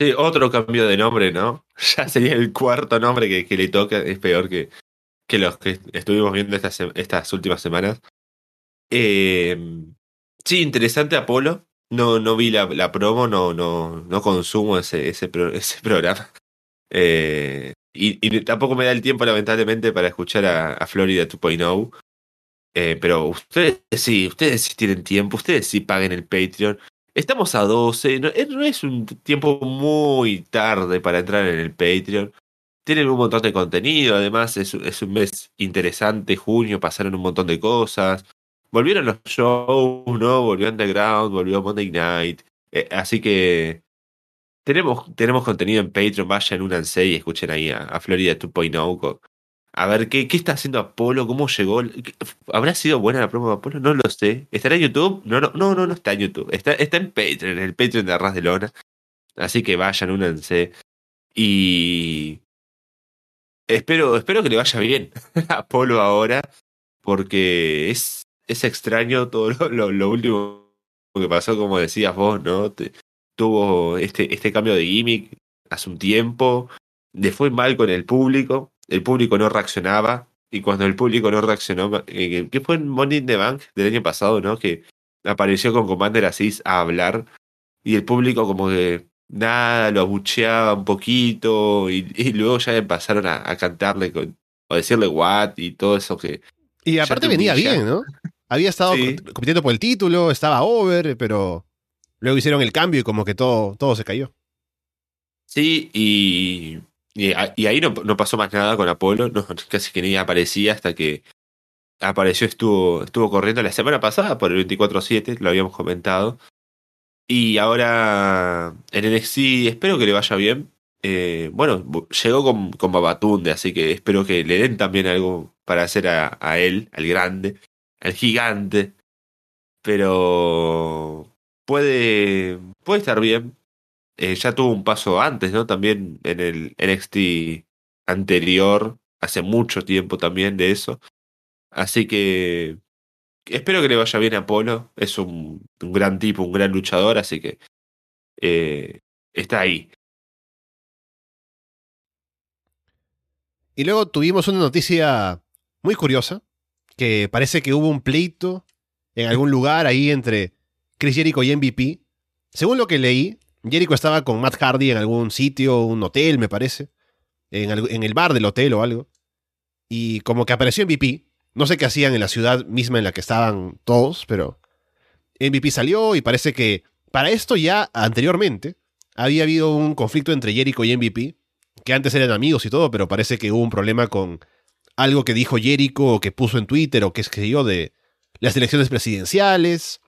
S2: Sí, otro cambio de nombre, ¿no? <laughs> Ya sería el cuarto nombre que, le toca, es peor que, que los que estuvimos viendo estas, estas últimas semanas. Eh, sí, interesante Apolo. No, no vi la, la promo, no, no, no consumo ese, ese, <laughs> ese programa. Eh, y, tampoco me da el tiempo, lamentablemente, para escuchar a, a Florida 2.0. Eh, pero ustedes sí, ustedes sí tienen tiempo, ustedes sí paguen el Patreon. Estamos a 12, eh, no, es un tiempo muy tarde para entrar en el Patreon. Tienen un montón de contenido, además es, es un mes interesante, junio, pasaron un montón de cosas. Volvieron los shows, ¿no? Volvió Underground, volvió Monday Night. Eh, así que tenemos, tenemos contenido en Patreon, vayan, únanse y escuchen ahí a, Florida 2.0. A ver, ¿qué, ¿qué está haciendo Apolo? ¿Cómo llegó? ¿Habrá sido buena la promo de Apolo? No lo sé. ¿Estará en YouTube? No, no, no, no, está en YouTube. Está, está en Patreon, en el Patreon de Arras de Lona. Así que vayan, únanse. Y. Espero, espero que le vaya bien <laughs> a Apolo ahora. Porque es, es extraño todo lo, lo, último que pasó, como decías vos, ¿no? tuvo este, este cambio de gimmick hace un tiempo, le fue mal con el público, el público no reaccionaba, y cuando el público no reaccionó, eh, ¿qué fue en Money in the Bank del año pasado, no? Que apareció con Commander Aziz a hablar, y el público como que nada, lo abucheaba un poquito, y, luego ya empezaron a, cantarle con, o decirle what y todo eso que...
S1: Y aparte venía bien, ¿no? Había estado compitiendo por el título, estaba over, pero Luego hicieron el cambio y como que todo, todo se cayó.
S2: Sí, y, y, ahí no, no, pasó más nada con Apolo, no, <laughs> casi que ni aparecía hasta que apareció, estuvo, estuvo corriendo la semana pasada por el 24-7, lo habíamos comentado. Y ahora en NXT espero que le vaya bien. eh, bueno, llegó con, con Babatunde, así que espero que le den también algo para hacer a, a él, al grande, al gigante. Pero puede, puede estar bien. Eh, ya tuvo un paso antes, ¿no? También en el NXT anterior, hace mucho tiempo también de eso. Así que espero que le vaya bien a Apolo. Es un, un gran tipo, un gran luchador, así que eh, está ahí.
S1: Y luego tuvimos una noticia muy curiosa, que parece que hubo un pleito en algún lugar ahí entre Chris Jericho y MVP. Según lo que leí, Jericho estaba con Matt Hardy en algún sitio, un hotel, me parece, en, el bar del hotel o algo. Y como que apareció MVP, no sé qué hacían en la ciudad misma en la que estaban todos, pero MVP salió y parece que para esto ya anteriormente había habido un conflicto entre Jericho y MVP, que antes eran amigos y todo, pero parece que hubo un problema con algo que dijo Jericho o que puso en Twitter o que escribió de las elecciones presidenciales.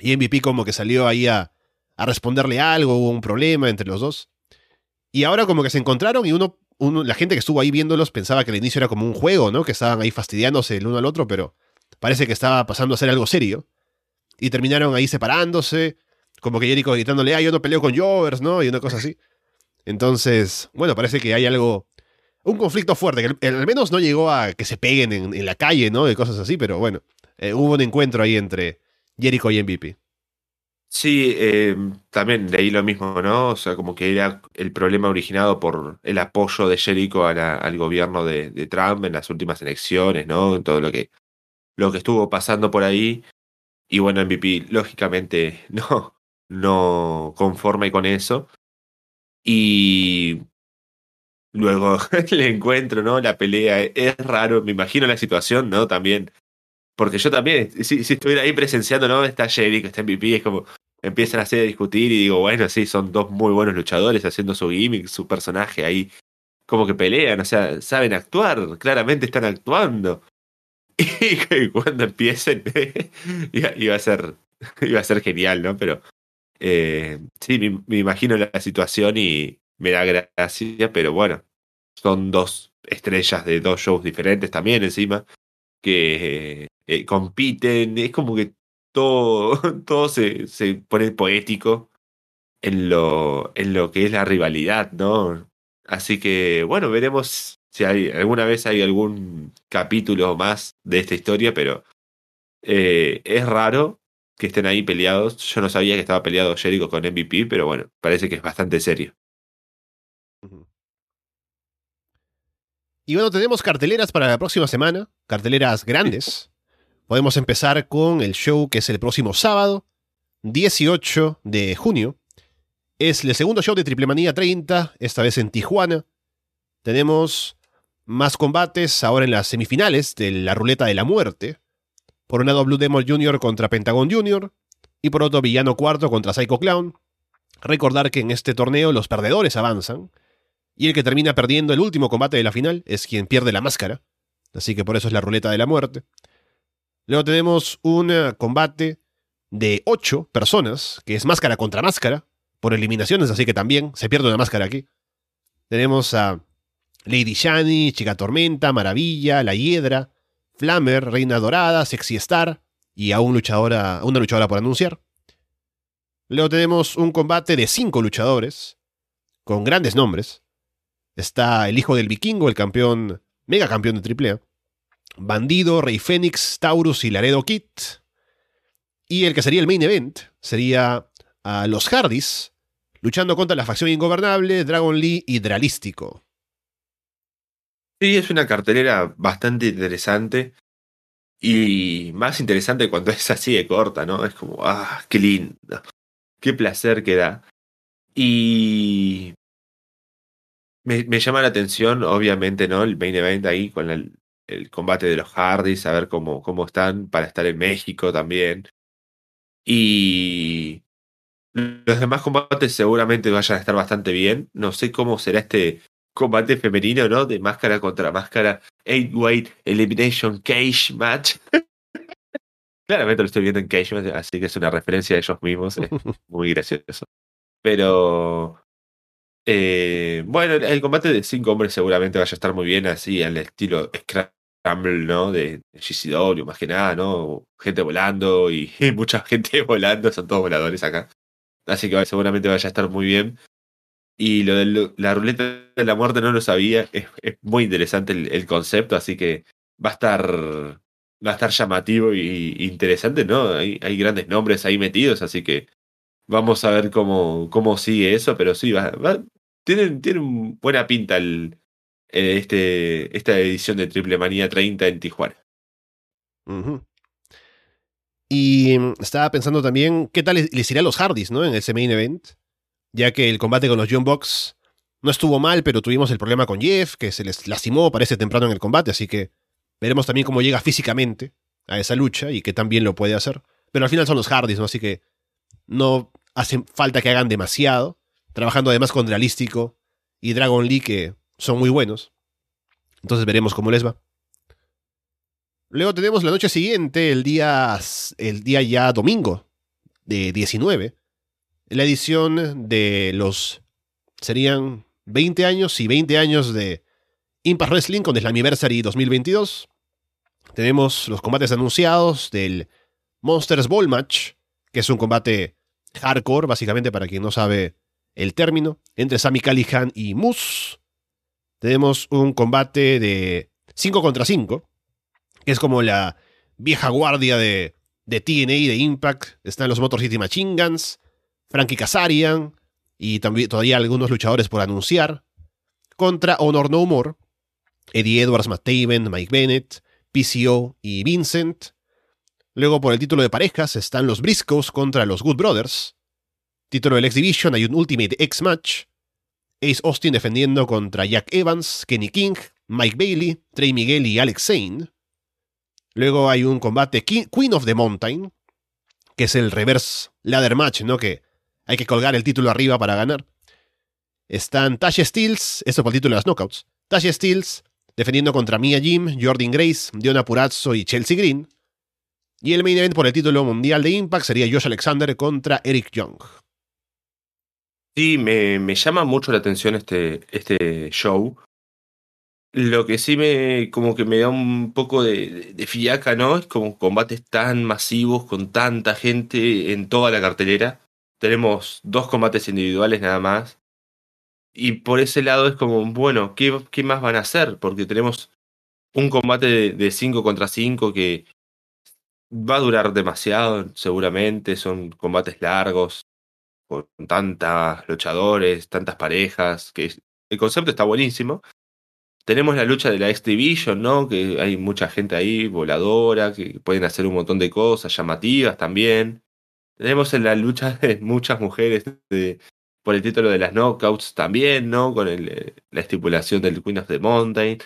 S1: Y MVP como que salió ahí a, responderle algo, hubo un problema entre los dos. Y ahora como que se encontraron y uno, uno, la gente que estuvo ahí viéndolos pensaba que al inicio era como un juego, ¿no? Que estaban ahí fastidiándose el uno al otro, pero parece que estaba pasando a ser algo serio. Y terminaron ahí separándose, como que Jericho gritándole, ah, yo no peleo con Jovers, ¿no? Y una cosa así. Entonces, bueno, parece que hay algo, un conflicto fuerte, que al menos no llegó a que se peguen en, en la calle, ¿no? Y cosas así, pero bueno, eh, hubo un encuentro ahí entre Jericho y MVP.
S2: Sí, eh, también leí lo mismo, ¿no? O sea, como que era el problema originado por el apoyo de Jericho al gobierno de, Trump en las últimas elecciones, ¿no? Todo lo que, lo que estuvo pasando por ahí. Y bueno, MVP, lógicamente, <laughs> no, no conforme con eso. Y luego <laughs> el encuentro, ¿no? La pelea, es raro, me imagino la situación, ¿no? También. Porque yo también, si, si estuviera ahí presenciando, ¿no? Está Jericho, está MVP, es como, empiezan a discutir y digo, bueno, sí, son dos muy buenos luchadores haciendo su gimmick, su personaje ahí, como que pelean, o sea, saben actuar, claramente están actuando. <laughs> Y cuando empiecen, <laughs> iba, a ser, iba a ser genial, ¿no? Pero eh, sí, me, me, imagino la situación y me da gracia, pero bueno, son dos estrellas de dos shows diferentes también encima, que eh, compiten, es como que todo, <laughs> todo se, se pone poético en lo, en lo que es la rivalidad, ¿no? Así que, bueno, veremos si hay, alguna vez hay algún capítulo más de esta historia, pero eh, es raro que estén ahí peleados. Yo no sabía que estaba peleado Jericho con MVP, pero bueno, parece que es bastante serio.
S1: Y bueno, tenemos carteleras para la próxima semana, carteleras grandes. <laughs> Podemos empezar con el show que es el próximo sábado, 18 de junio. Es el segundo show de Triple Manía 30, esta vez en Tijuana. Tenemos más combates ahora en las semifinales de la Ruleta de la Muerte. Por un lado Blue Demon Jr. contra Pentagon Jr. y por otro Villano Cuarto contra Psycho Clown. Recordar que en este torneo los perdedores avanzan y el que termina perdiendo el último combate de la final es quien pierde la máscara. Así que por eso es la ruleta de la muerte. Luego tenemos un eh, combate de 8 personas, que es máscara contra máscara, por eliminaciones, así que también se pierde una máscara aquí. Tenemos a Lady Shani, Chica Tormenta, Maravilla, La Hiedra, Flammer, Reina Dorada, Sexy Star y a un luchadora, una luchadora por anunciar. Luego tenemos un combate de 5 luchadores, con grandes nombres. Está el hijo del vikingo, el campeón, mega campeón de AAA. Bandido, Rey Fénix, Taurus y Laredo Kid. Y el que sería el main event sería a los Hardys, luchando contra la facción ingobernable, Dragon Lee y Dralístico.
S2: Sí, es una cartelera bastante interesante. Y más interesante cuando es así de corta, ¿no? Es como, ah, qué lindo. Qué placer que da. Y me, llama la atención, obviamente, ¿no? El main event ahí con el, el combate de los Hardys, a ver cómo, cómo están para estar en México también. Y los demás combates seguramente vayan a estar bastante bien. No sé cómo será este combate femenino, ¿no? De máscara contra máscara. Eight Weight Elimination Cage Match. <laughs> Claramente lo estoy viendo en Cage Match, así que es una referencia a ellos mismos. Es muy gracioso. Pero Eh, bueno, el combate de cinco hombres seguramente vaya a estar muy bien así, al estilo Scramble, ¿no? De GCW, más que nada, ¿no? Gente volando <laughs> y, mucha gente volando, son todos voladores acá. Así que seguramente vaya a estar muy bien. Y lo de la ruleta de la muerte no lo sabía, es, muy interesante el, concepto, así que va a estar va a estar llamativo y, interesante, ¿no? Hay, hay grandes nombres ahí metidos, así que Vamos a ver cómo, cómo sigue eso, pero sí, va, tienen, tienen buena pinta el, este, esta edición de Triple Manía 30 en Tijuana.
S1: Y mm, estaba pensando también qué tal les irá a los Hardys, ¿no? En ese main event. Ya que el combate con los John Box no estuvo mal, pero tuvimos el problema con Jeff, que se les lastimó, parece temprano en el combate, así que veremos también cómo llega físicamente a esa lucha y qué tan bien lo puede hacer. Pero al final son los Hardys, ¿no? Así que no hace falta que hagan demasiado, trabajando además con Realístico y Dragon Lee, que son muy buenos. Entonces veremos cómo les va. Luego tenemos la noche siguiente, el día, el día ya domingo, de 19, la edición de los, serían 20 años y 20 años de Impact Wrestling con Slammiversary 2022. Tenemos los combates anunciados del Monsters Ball Match, que es un combate hardcore, básicamente para quien no sabe el término, entre Sami Callihan y Moose. Tenemos un combate de 5 contra 5, que es como la vieja guardia de, de TNA de Impact. Están los Motor City Machine Guns, Frankie Kazarian y también todavía algunos luchadores por anunciar. Contra Honor No More, Eddie Edwards, Matt Taven, Mike Bennett, PCO y Vincent. Luego, por el título de parejas, están los Briscoes contra los Good Brothers. Título del X Division, hay un Ultimate X Match. Ace Austin defendiendo contra Jack Evans, Kenny King, Mike Bailey, Trey Miguel y Alex Zane. Luego hay un combate Queen of the Mountain, que es el reverse ladder match, ¿no? Que hay que colgar el título arriba para ganar. Están Tasha Steels, eso por el título de las knockouts. Tasha Steels defendiendo contra Mia Jim, Jordan Grace, Diona Purazzo y Chelsea Green. Y el main event por el título mundial de Impact sería Josh Alexander contra Eric Young.
S2: Sí, me, llama mucho la atención este, este show. Lo que sí me como que me da un poco de, de, fiaca, ¿no? Es como combates tan masivos con tanta gente en toda la cartelera. Tenemos dos combates individuales nada más. Y por ese lado es como, bueno, ¿qué, qué más van a hacer? Porque tenemos un combate de 5 contra 5 que va a durar demasiado, seguramente. Son combates largos, con tantas luchadores, tantas parejas, que el concepto está buenísimo. Tenemos la lucha de la X Division, ¿no? Que hay mucha gente ahí, voladora, que pueden hacer un montón de cosas llamativas también. Tenemos en la lucha de muchas mujeres de, por el título de las knockouts también, ¿no? Con el, la estipulación del Queen of the Mountain.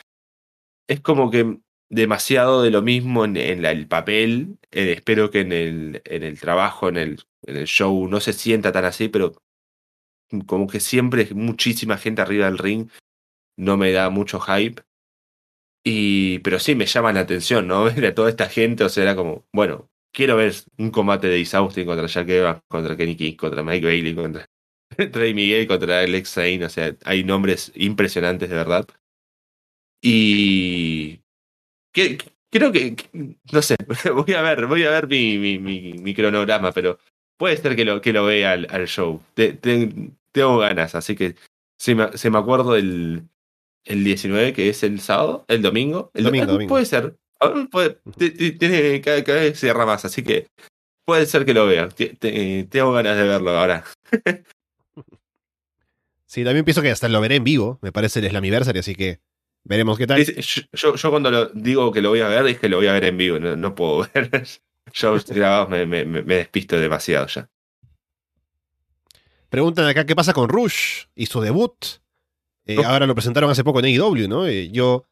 S2: Es como que demasiado de lo mismo en, el papel. Eh, espero que en el, en el trabajo, en el, en el show, no se sienta tan así, pero como que siempre muchísima gente arriba del ring. No me da mucho hype. Y, pero sí me llama la atención, ¿no? <laughs> Ver a toda esta gente, o sea, era como, bueno, quiero ver un combate de Isaustin contra Jack Evans, contra Kenny King, contra Mike Bailey, contra <laughs> Trey Miguel, contra Alex Zane, o sea, hay nombres impresionantes de verdad. Y creo que, no sé, <laughs> voy a ver, voy a ver mi, mi, mi, cronograma, pero puede ser que lo, que lo vea al, show. tengo ganas, así que se me, se me acuerdo el, el 19, que es el sábado, el domingo. El domingo, Puede ser. tiene, cada, vez cierra más, así que puede ser que lo vea. tengo ganas de verlo ahora. <laughs>
S1: sí, también pienso que hasta lo veré en vivo, me parece el Slammiversary, así que Veremos qué tal.
S2: Yo, yo cuando lo digo que lo voy a ver, es que lo voy a ver en vivo, no, puedo <laughs> ver. Yo grabados me, me, me, despisto demasiado ya.
S1: Preguntan acá qué pasa con Rush y su debut. Eh, ahora lo presentaron hace poco en AEW, ¿no? Eh, yo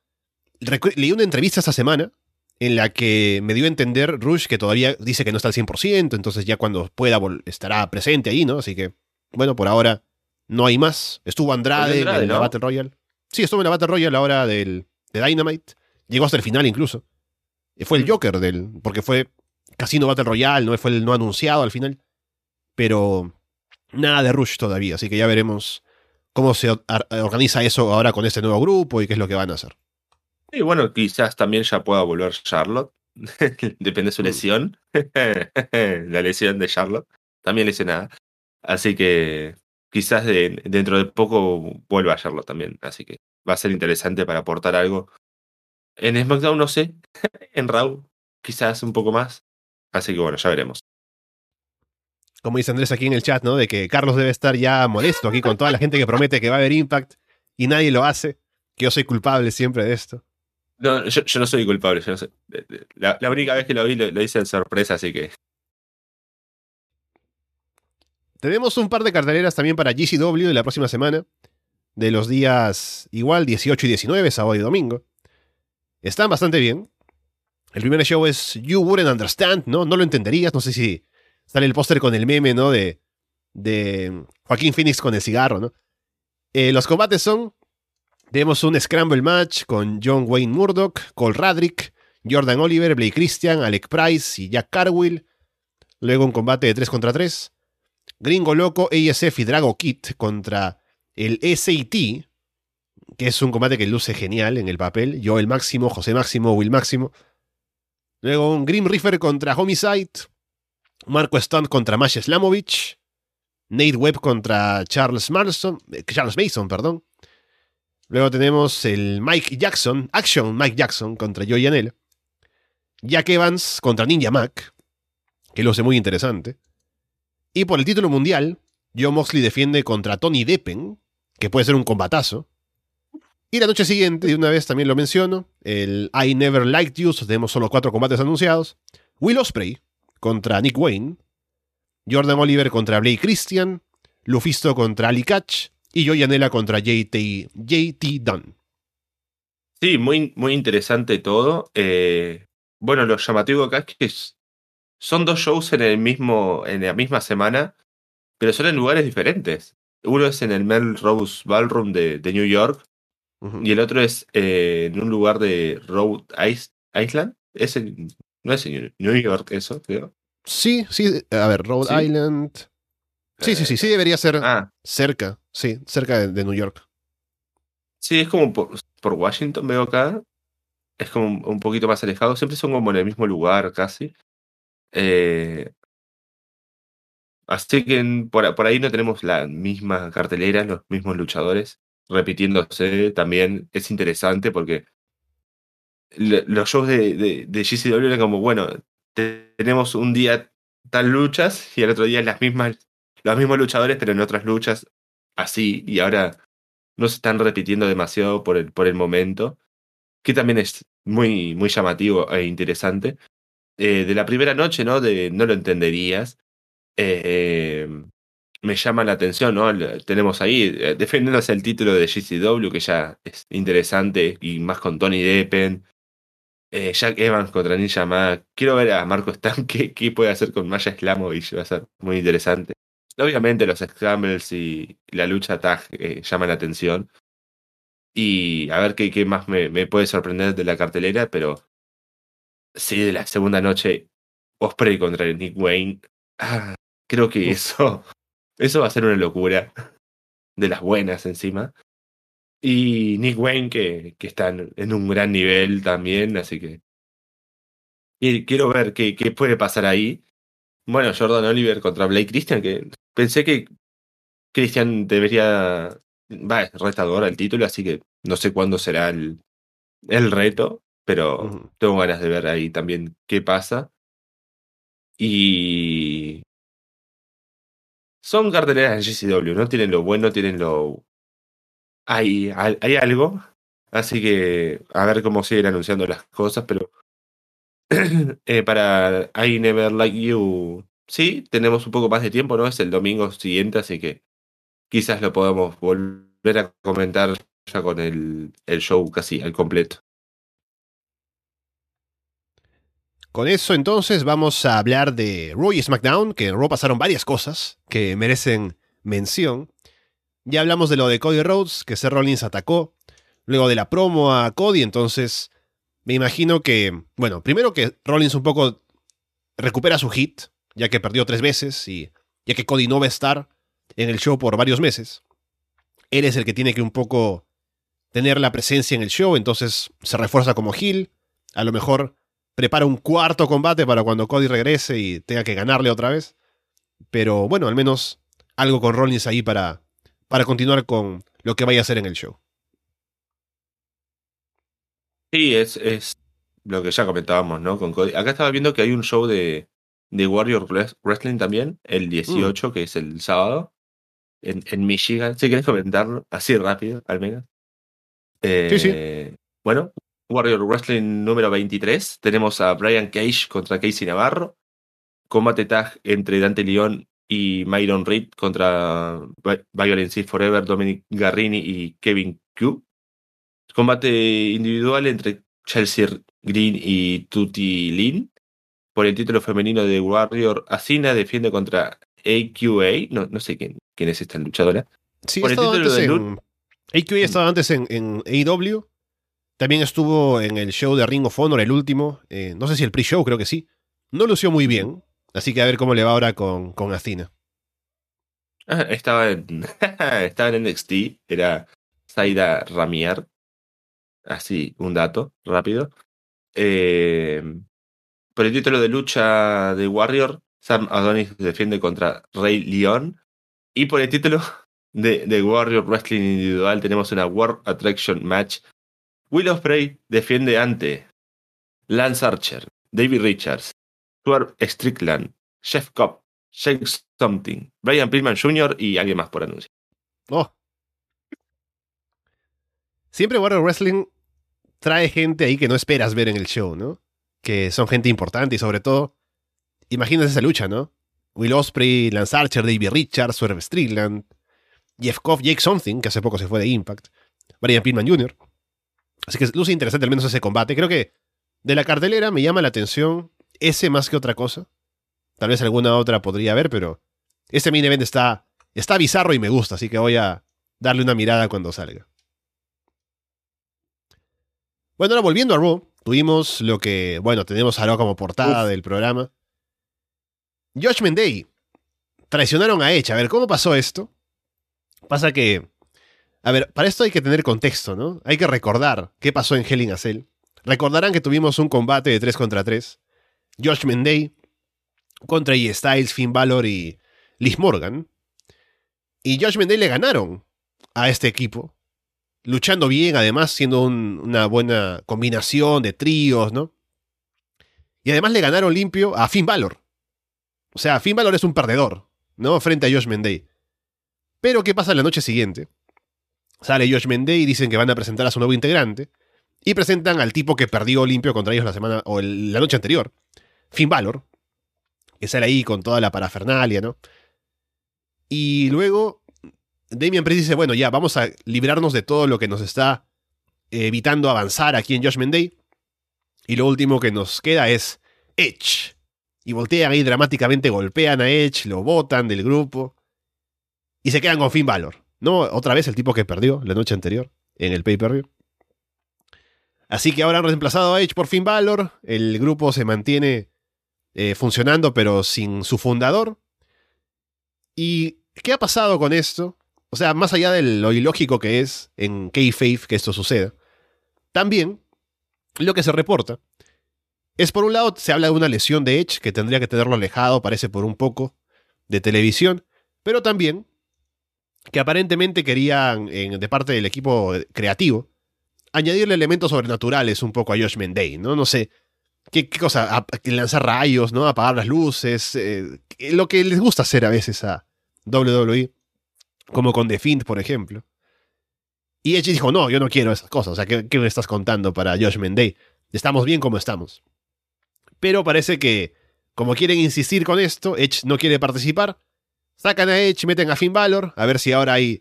S1: leí una entrevista esta semana en la que me dio a entender Rush que todavía dice que no está al 100%, entonces ya cuando pueda estará presente ahí, ¿no? Así que, bueno, por ahora no hay más. Estuvo Andrade, en la Battle Royale. Sí, estuvo en la Battle Royale a la hora del, de Dynamite. Llegó hasta el final incluso. Fue el mm. Joker del. Porque fue Casino Battle Royale, no fue el no anunciado al final. Pero nada de Rush todavía, así que ya veremos cómo se organiza eso ahora con este nuevo grupo y qué es lo que van a hacer.
S2: Y bueno, quizás también ya pueda volver Charlotte. <laughs> Depende de su mm. lesión. <laughs> la lesión de Charlotte. También lesionada. Así que quizás dentro de poco vuelva a Charlotte también. Así que va a ser interesante para aportar algo. En SmackDown no sé. <laughs> en Raw quizás un poco más. Así que bueno, ya veremos.
S1: Como dice Andrés aquí en el chat, ¿no? De que Carlos debe estar ya molesto aquí con toda la gente que promete que va a haber Impact y nadie lo hace. Que yo soy culpable siempre de esto.
S2: No, yo, no soy culpable. Yo no. La, única vez que lo vi lo, hice en sorpresa, así que.
S1: Tenemos un par de carteleras también para GCW de la próxima semana. De los días igual 18 y 19, sábado y domingo. Están bastante bien. El primer show es You Wouldn't Understand, ¿no? No lo entenderías. No sé si sale el póster con el meme, ¿no? De, de Joaquín Phoenix con el cigarro, ¿no? Eh, los combates son. Tenemos un Scramble Match con John Wayne Murdoch, Cole Radrick, Jordan Oliver, Blake Christian, Alec Price y Jack Carwill. Luego un combate de 3 contra 3. Gringo Loco, ASF y Drago Kit contra el SAT, que es un combate que luce genial en el papel. Yo el Máximo, José Máximo, Will Máximo. Luego un Grim Reaper contra Homicide. Marco Stunt contra Mash Slamovich. Nate Webb contra Charles, eh, Charles Mason. Perdón. Luego tenemos el Mike Jackson, Action Mike Jackson contra Joey Janela. Jack Evans contra Ninja Mac, que lo muy interesante. Y por el título mundial, Joe Moxley defiende contra Tony Deppen, que puede ser un combatazo. Y la noche siguiente, de una vez también lo menciono, el I Never Liked You, tenemos solo cuatro combates anunciados. Will Osprey contra Nick Wayne. Jordan Oliver contra Blake Christian. Lufisto contra Ali Catch. Y Joey Anela contra JT, JT Dunn.
S2: Sí, muy, muy interesante todo. Eh, bueno, lo llamativo acá es que son dos shows en, el mismo, en la misma semana, pero son en lugares diferentes. Uno es en el Melrose Ballroom de, de New York y el otro es eh, en un lugar de Rhode Island. ¿Es no es en New York eso, creo.
S1: Sí, sí. A ver, Rhode Island. Sí, sí, sí, sí debería ser ah. cerca, sí, cerca de, New York.
S2: Sí, es como por, Washington veo acá. Es como un poquito más alejado. Siempre son como en el mismo lugar casi. Eh, así que por, por ahí no tenemos la misma cartelera, los mismos luchadores repitiéndose también es interesante porque los shows de, de, de GCW eran como, bueno, tenemos un día tal luchas y el otro día las mismas, los mismos luchadores, pero en otras luchas así, y ahora no se están repitiendo demasiado por el, por el momento, que también es muy, muy llamativo e interesante. Eh, de la primera noche, ¿no? De no lo entenderías. Eh, me llama la atención, ¿no? Tenemos ahí eh, defendiéndose el título de GCW, que ya es interesante, y más con Tony Deppen. Jack Evans contra Ninja Mac. Quiero ver a Marco Stan <laughs> qué, qué puede hacer con Maya Slamovich, va a ser muy interesante. Obviamente los Scrambles y la lucha tag eh, llaman la atención. Y a ver qué, qué más me, me, puede sorprender de la cartelera, pero sí, de la segunda noche, Osprey contra Nick Wayne. Ah, creo que eso eso va a ser una locura. De las buenas encima. Y Nick Wayne, que, que está en un gran nivel también, así que. Y quiero ver qué, qué puede pasar ahí. Bueno, Jordan Oliver contra Blake Christian, que pensé que Christian debería. Va, es retador el título, así que no sé cuándo será el, el reto, pero tengo ganas de ver ahí también qué pasa. Y son carteleras de GCW, no tienen lo bueno, tienen lo. Hay, hay algo. Así que a ver cómo siguen anunciando las cosas, pero. <clears throat> eh, para I Never Like You, sí, tenemos un poco más de tiempo, ¿no? Es el domingo siguiente, así que quizás lo podamos volver a comentar ya con el, el show casi al completo.
S1: Con eso entonces vamos a hablar de Raw y SmackDown, que en Raw pasaron varias cosas que merecen mención. Ya hablamos de lo de Cody Rhodes, que Seth Rollins atacó, luego de la promo a Cody, entonces me imagino que, bueno, primero que Rollins un poco recupera su hit, ya que perdió tres veces y ya que Cody no va a estar en el show por varios meses. él es el que tiene que un poco tener la presencia en el show, entonces se refuerza como heel. A lo mejor prepara un cuarto combate para cuando Cody regrese y tenga que ganarle otra vez. Pero bueno, al menos algo con Rollins ahí para, para continuar con lo que vaya a hacer en el show.
S2: Sí, es, es lo que ya comentábamos, ¿no? Con Cody. Acá estaba viendo que hay un show de, de Warrior Wrestling también, el 18, que es el sábado, en, en Michigan. Si quieres comentarlo, así rápido, al menos.
S1: sí, sí.
S2: Eh, bueno, Warrior Wrestling número 23. Tenemos a Brian Cage contra Casey Navarro. Combate tag entre Dante León y Myron Reed contra Violence Forever, Dominic Garrini y Kevin Q. Combate individual entre Chelsea Green y Tutti Lin. Por el título femenino de Warrior, Asina defiende contra AQA. No, no sé quién, quién es esta luchadora.
S1: Sí,
S2: Por el título de
S1: en, AQA estaba antes en, en AEW. También estuvo en el show de Ring of Honor, el último. eh, no sé si el pre-show, creo que sí. No lució muy bien. Así que a ver cómo le va ahora con, con Athena.
S2: Ah, estaba en, <laughs> estaba en NXT, era Zaida Ramier. Así, un dato rápido. Eh, por el título de lucha de Warrior, Sam Adonis defiende contra Rey León. Y por el título de, de Warrior Wrestling individual tenemos una World Attraction Match. Will Ospreay defiende ante Lance Archer, David Richards, Stuart Strickland, Jeff Cobb, Shake Something, Brian Pillman Jr. y alguien más por anunciar.
S1: Oh. Siempre Warrior Wrestling trae gente ahí que no esperas ver en el show, ¿no? Que son gente importante y sobre todo, imagínate esa lucha, ¿no? Will Osprey, Lance Archer, David Richards, Swerve Strickland, Jeff Cobb, Jake Something, que hace poco se fue de Impact, Brian Pillman Jr. Así que luce interesante al menos ese combate. Creo que de la cartelera me llama la atención ese más que otra cosa. Tal vez alguna otra podría haber, pero este main event está, está bizarro y me gusta, así que voy a darle una mirada cuando salga. Bueno, ahora volviendo a Raw, tuvimos lo que, bueno, tenemos ahora como portada
S2: Uf.
S1: del programa. Judgment Day. Traicionaron a Edge. A ver, ¿cómo pasó esto? Pasa que, a ver, para esto hay que tener contexto, ¿no? Hay que recordar qué pasó en Hell in Cell. Recordarán que tuvimos un combate de 3 contra 3. Judgment Day contra E. Styles, Finn Balor y Liz Morgan. Y Judgment Day le ganaron a este equipo. Luchando bien, además, siendo un- una buena combinación de tríos, ¿no? Y además le ganaron limpio a Finn Balor. O sea, Finn Balor es un perdedor, ¿no? Frente a Judgment Day. Pero, ¿qué pasa la noche siguiente? Sale Judgment Day y dicen que van a presentar a su nuevo integrante. Y presentan al tipo que perdió limpio contra ellos la semana o la noche anterior. Finn Balor. Que sale ahí con toda la parafernalia, ¿no? Y luego Damian Priest dice, bueno, ya, vamos a librarnos de todo lo que nos está eh, evitando avanzar aquí en Judgment Day. Y lo último que nos queda es Edge. Y voltean ahí dramáticamente, golpean a Edge, lo botan del grupo. Y se quedan con Finn Balor. ¿No? Otra vez el tipo que perdió la noche anterior en el pay-per-view. Así que ahora han reemplazado a Edge por Finn Balor. El grupo se mantiene eh, funcionando, pero sin su fundador. ¿Y qué ha pasado con esto? O sea, más allá de lo ilógico que es en Kayfabe que esto suceda, también lo que se reporta es, por un lado, se habla de una lesión de Edge que tendría que tenerlo alejado, parece por un poco, de televisión, pero también que aparentemente querían, de parte del equipo creativo, añadirle elementos sobrenaturales un poco a Judgment Day, ¿no? No sé, ¿qué, cosa? Lanzar rayos, ¿no? Apagar las luces, eh, lo que les gusta hacer a veces a WWE, como con The Fiend, por ejemplo. Y Edge dijo, no, yo no quiero esas cosas, o sea, ¿qué, qué me estás contando para Judgment Day? Estamos bien como estamos. Pero parece que, como quieren insistir con esto, Edge no quiere participar, sacan a Edge, meten a Finn Balor, a ver si ahora hay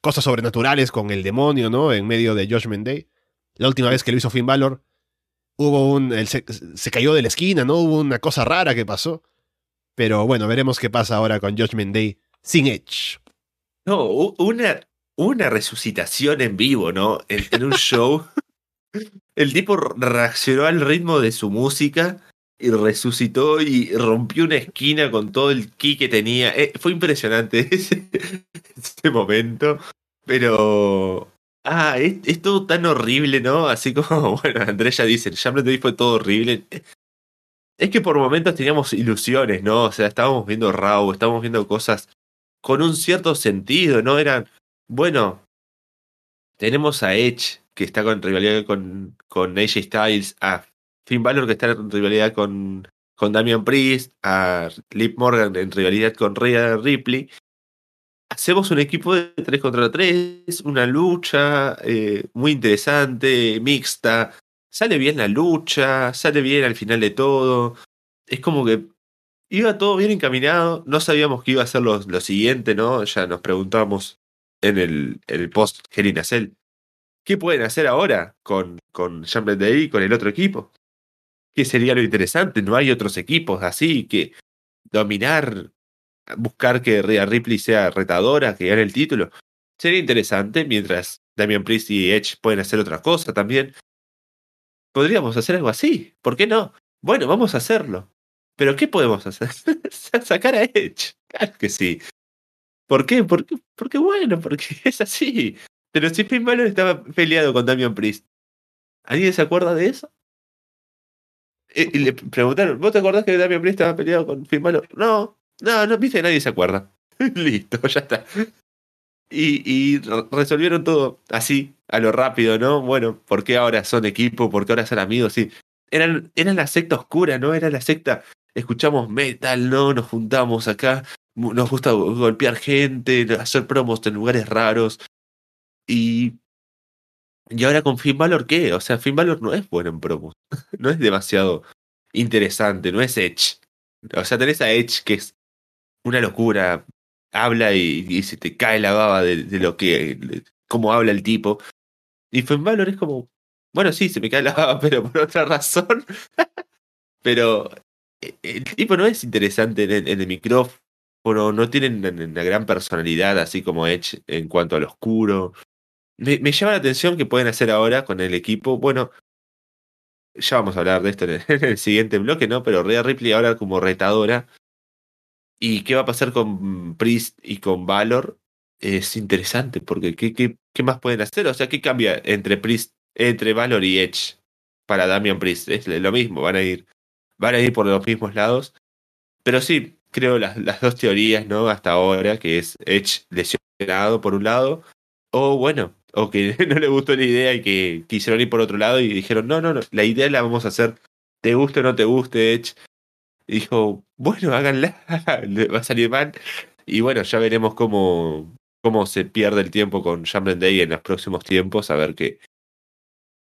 S1: cosas sobrenaturales con el demonio, ¿no? En medio de Judgment Day. La última vez que lo hizo Finn Balor, hubo un. él se, se cayó de la esquina, ¿no? Hubo una cosa rara que pasó. Pero bueno, veremos qué pasa ahora con Judgment Day sin Edge.
S2: No, una, una resucitación en vivo, ¿no? En, en un show. <laughs> El tipo reaccionó al ritmo de su música y resucitó y rompió una esquina con todo el ki que tenía. Eh, fue impresionante <laughs> ese, ese momento. Pero. Ah, es, todo tan horrible, ¿no? Así como, <laughs> bueno, Andrés ya dice, Champions League fue todo horrible. Es que por momentos teníamos ilusiones, ¿no? O sea, estábamos viendo Raw, estábamos viendo cosas con un cierto sentido, ¿no? Eran, bueno, tenemos a Edge, que está con rivalidad con, con AJ Styles, a Finn Balor, que está en rivalidad con, con Damian Priest, a Liv Morgan en rivalidad con Rhea Ripley. Hacemos un equipo de 3 contra 3, una lucha eh, muy interesante, mixta. Sale bien la lucha, sale bien al final de todo. Es como que iba todo bien encaminado. No sabíamos qué iba a ser lo, lo siguiente, ¿no? Ya nos preguntábamos en el, el post Helena Cell. ¿Qué pueden hacer ahora con, con Champions Day y con el otro equipo? ¿Qué sería lo interesante? No hay otros equipos así que dominar, buscar que Rhea Ripley sea retadora, que gane el título. Sería interesante mientras Damian Priest y Edge pueden hacer otra cosa también. Podríamos hacer algo así, ¿por qué no? Bueno, vamos a hacerlo. Pero ¿qué podemos hacer? <laughs> Sacar a Edge. Claro que sí. ¿Por qué? Porque, porque bueno, porque <laughs> es así. Pero si Finn Balor estaba peleado con Damian Priest. ¿Alguien se acuerda de eso? Eh, y, le preguntaron, ¿vos te acordás que Damian Priest estaba peleado con Finn Balor? No, no, no, viste, nadie se acuerda. <laughs> Listo, ya está. Y, y, resolvieron todo así, a lo rápido, ¿no? Bueno, ¿por qué ahora son equipo? ¿Por qué ahora son amigos? Sí. Eran, eran la secta oscura, ¿no? Era la secta, escuchamos metal, ¿no? Nos juntamos acá, nos gusta golpear gente, hacer promos en lugares raros. Y. Y ahora con Finn Balor, ¿qué? O sea, Finn Balor no es bueno en promos. <laughs> no es demasiado interesante, no es Edge. O sea, tenés a Edge que es una locura. Habla y, se te cae la baba de, lo que. cómo habla el tipo. Y Finn Balor es como. Bueno, sí, se me cae la baba, <laughs> pero por otra razón. <laughs> pero. Eh, el tipo no es interesante en el micrófono bueno, no tienen una gran personalidad así como Edge en cuanto al oscuro. Me, llama la atención que pueden hacer ahora con el equipo. Bueno, ya vamos a hablar de esto <laughs> en el, siguiente bloque, ¿no? Pero Rhea Ripley ahora como retadora. ¿Y qué va a pasar con Priest y con Valor? Es interesante, porque ¿qué, qué, qué más pueden hacer? O sea, ¿qué cambia entre Priest, entre Valor y Edge para Damian Priest? Es lo mismo, van a ir, van a ir por los mismos lados. Pero sí, creo, las, las dos teorías, ¿no? Hasta ahora, que es Edge lesionado por un lado, o bueno, o que <laughs> no le gustó la idea y que quisieron ir por otro lado y dijeron, no, no, no, la idea la vamos a hacer, te guste o no te guste, Edge. Dijo, bueno, háganla, <laughs> va a salir mal. Y bueno, ya veremos cómo, cómo se pierde el tiempo con Jambren Day en los próximos tiempos, a ver que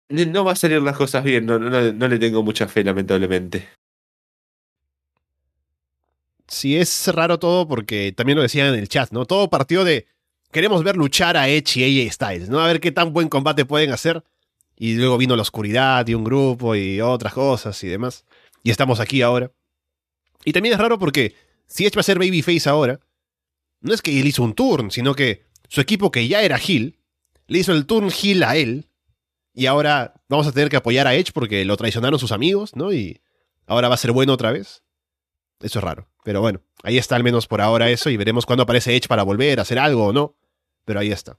S2: no va a salir las cosas bien, no, no, no le tengo mucha fe, lamentablemente.
S1: Sí, es raro todo porque también lo decían en el chat, ¿no? Todo partió de queremos ver luchar a Edge y AJ Styles, ¿no? A ver qué tan buen combate pueden hacer. Y luego vino la oscuridad y un grupo y otras cosas y demás. Y estamos aquí ahora. Y también es raro porque si Edge va a ser Babyface ahora, no es que él hizo un turn, sino que su equipo que ya era Hill, le hizo el turn Hill a él. Y ahora vamos a tener que apoyar a Edge porque lo traicionaron sus amigos, ¿no? Y ahora va a ser bueno otra vez. Eso es raro. Pero bueno, ahí está al menos por ahora eso y veremos cuándo aparece Edge para volver a hacer algo o no. Pero ahí está.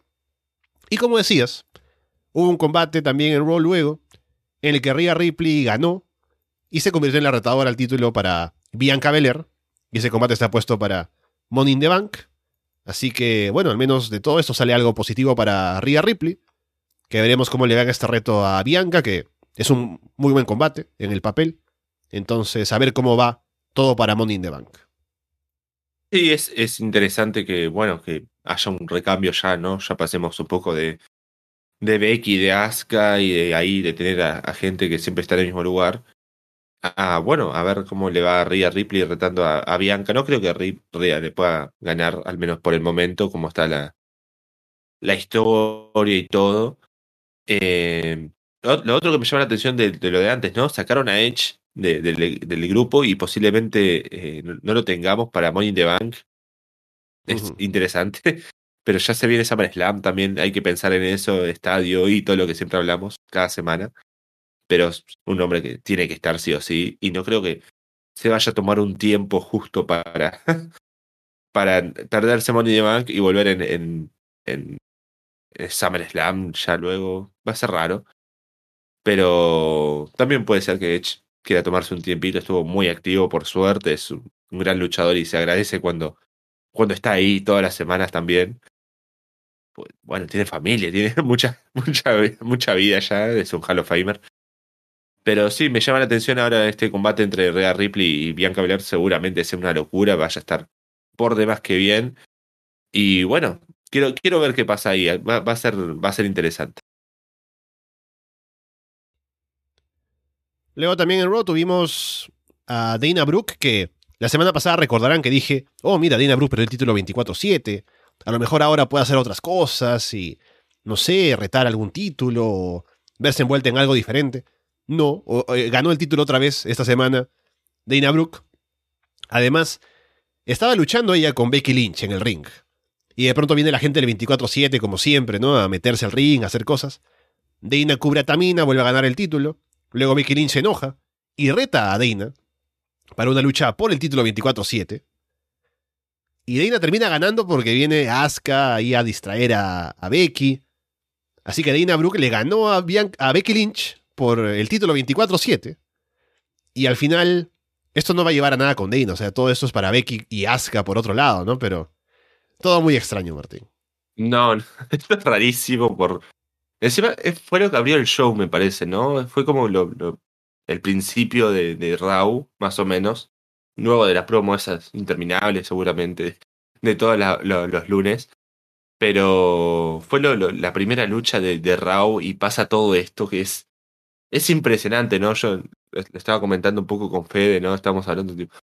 S1: Y como decías, hubo un combate también en Raw luego, en el que Rhea Ripley ganó y se convirtió en la retadora al título para Bianca Belair. Y ese combate está puesto para Money in the Bank. Así que, bueno, al menos de todo esto sale algo positivo para Rhea Ripley. Que veremos cómo le gana este reto a Bianca, que es un muy buen combate en el papel. Entonces, a ver cómo va todo para Money in the Bank.
S2: Sí, es, es interesante que, bueno, que haya un recambio ya, ¿no? Ya pasemos un poco de, de Becky, de Asuka y de ahí de tener a, gente que siempre está en el mismo lugar. A, bueno, a ver cómo le va a Rhea Ripley retando a, Bianca. No creo que Rhea le pueda ganar, al menos por el momento, como está la, la historia y todo. Eh, lo, otro que me llama la atención de, de, lo de antes, ¿no? Sacaron a Edge del grupo y posiblemente eh, no, lo tengamos para Money in the Bank. Es interesante. <laughs> Pero ya se viene Summer Slam también, hay que pensar en eso, estadio y todo lo que siempre hablamos cada semana. Pero es un hombre que tiene que estar sí o sí. Y no creo que se vaya a tomar un tiempo justo para, <laughs> para perderse Money in the Bank y volver en, en, SummerSlam ya luego. Va a ser raro. Pero también puede ser que Edge quiera tomarse un tiempito. Estuvo muy activo, por suerte. Es un, gran luchador y se agradece cuando, cuando está ahí todas las semanas también. Pues, bueno, tiene familia, <laughs> tiene mucha, mucha, mucha vida ya. Es un Hall of Famer. Pero sí, me llama la atención ahora este combate entre Rhea Ripley y Bianca Belair. Seguramente sea una locura. Vaya a estar por demás que bien. Y bueno, quiero, quiero ver qué pasa ahí. Va, a ser, va a ser interesante.
S1: Luego también en Raw tuvimos a Dana Brooke, que la semana pasada recordarán que dije, oh, mira, Dana Brooke perdió el título 24-7. A lo mejor ahora puede hacer otras cosas y, no sé, retar algún título o verse envuelta en algo diferente. No, eh, ganó el título otra vez esta semana Dana Brooke. Además, estaba luchando ella con Becky Lynch en el ring. Y de pronto viene la gente del 24-7, como siempre, ¿no? A meterse al ring, a hacer cosas. Dana cubre a Tamina, vuelve a ganar el título. Luego Becky Lynch se enoja y reta a Dana para una lucha por el título 24-7. Y Dana termina ganando porque viene Asuka ahí a distraer a, Becky. Así que Dana Brooke le ganó a, Becky Lynch por el título 24-7. Y al final, esto no va a llevar a nada con Dana. O sea, todo esto es para Becky y Asuka por otro lado, ¿no? Pero todo muy extraño, Martín.
S2: No, <laughs> esto es rarísimo por... Encima fue lo que abrió el show, me parece, ¿no? Fue como lo, el principio de, de Raw, más o menos. Luego de las promos esas interminables, seguramente, de todos los lunes. Pero fue la primera lucha de, de Raw y pasa todo esto que es es impresionante, ¿no? Yo le estaba comentando un poco con Fede, ¿no? Estamos hablando, tipo,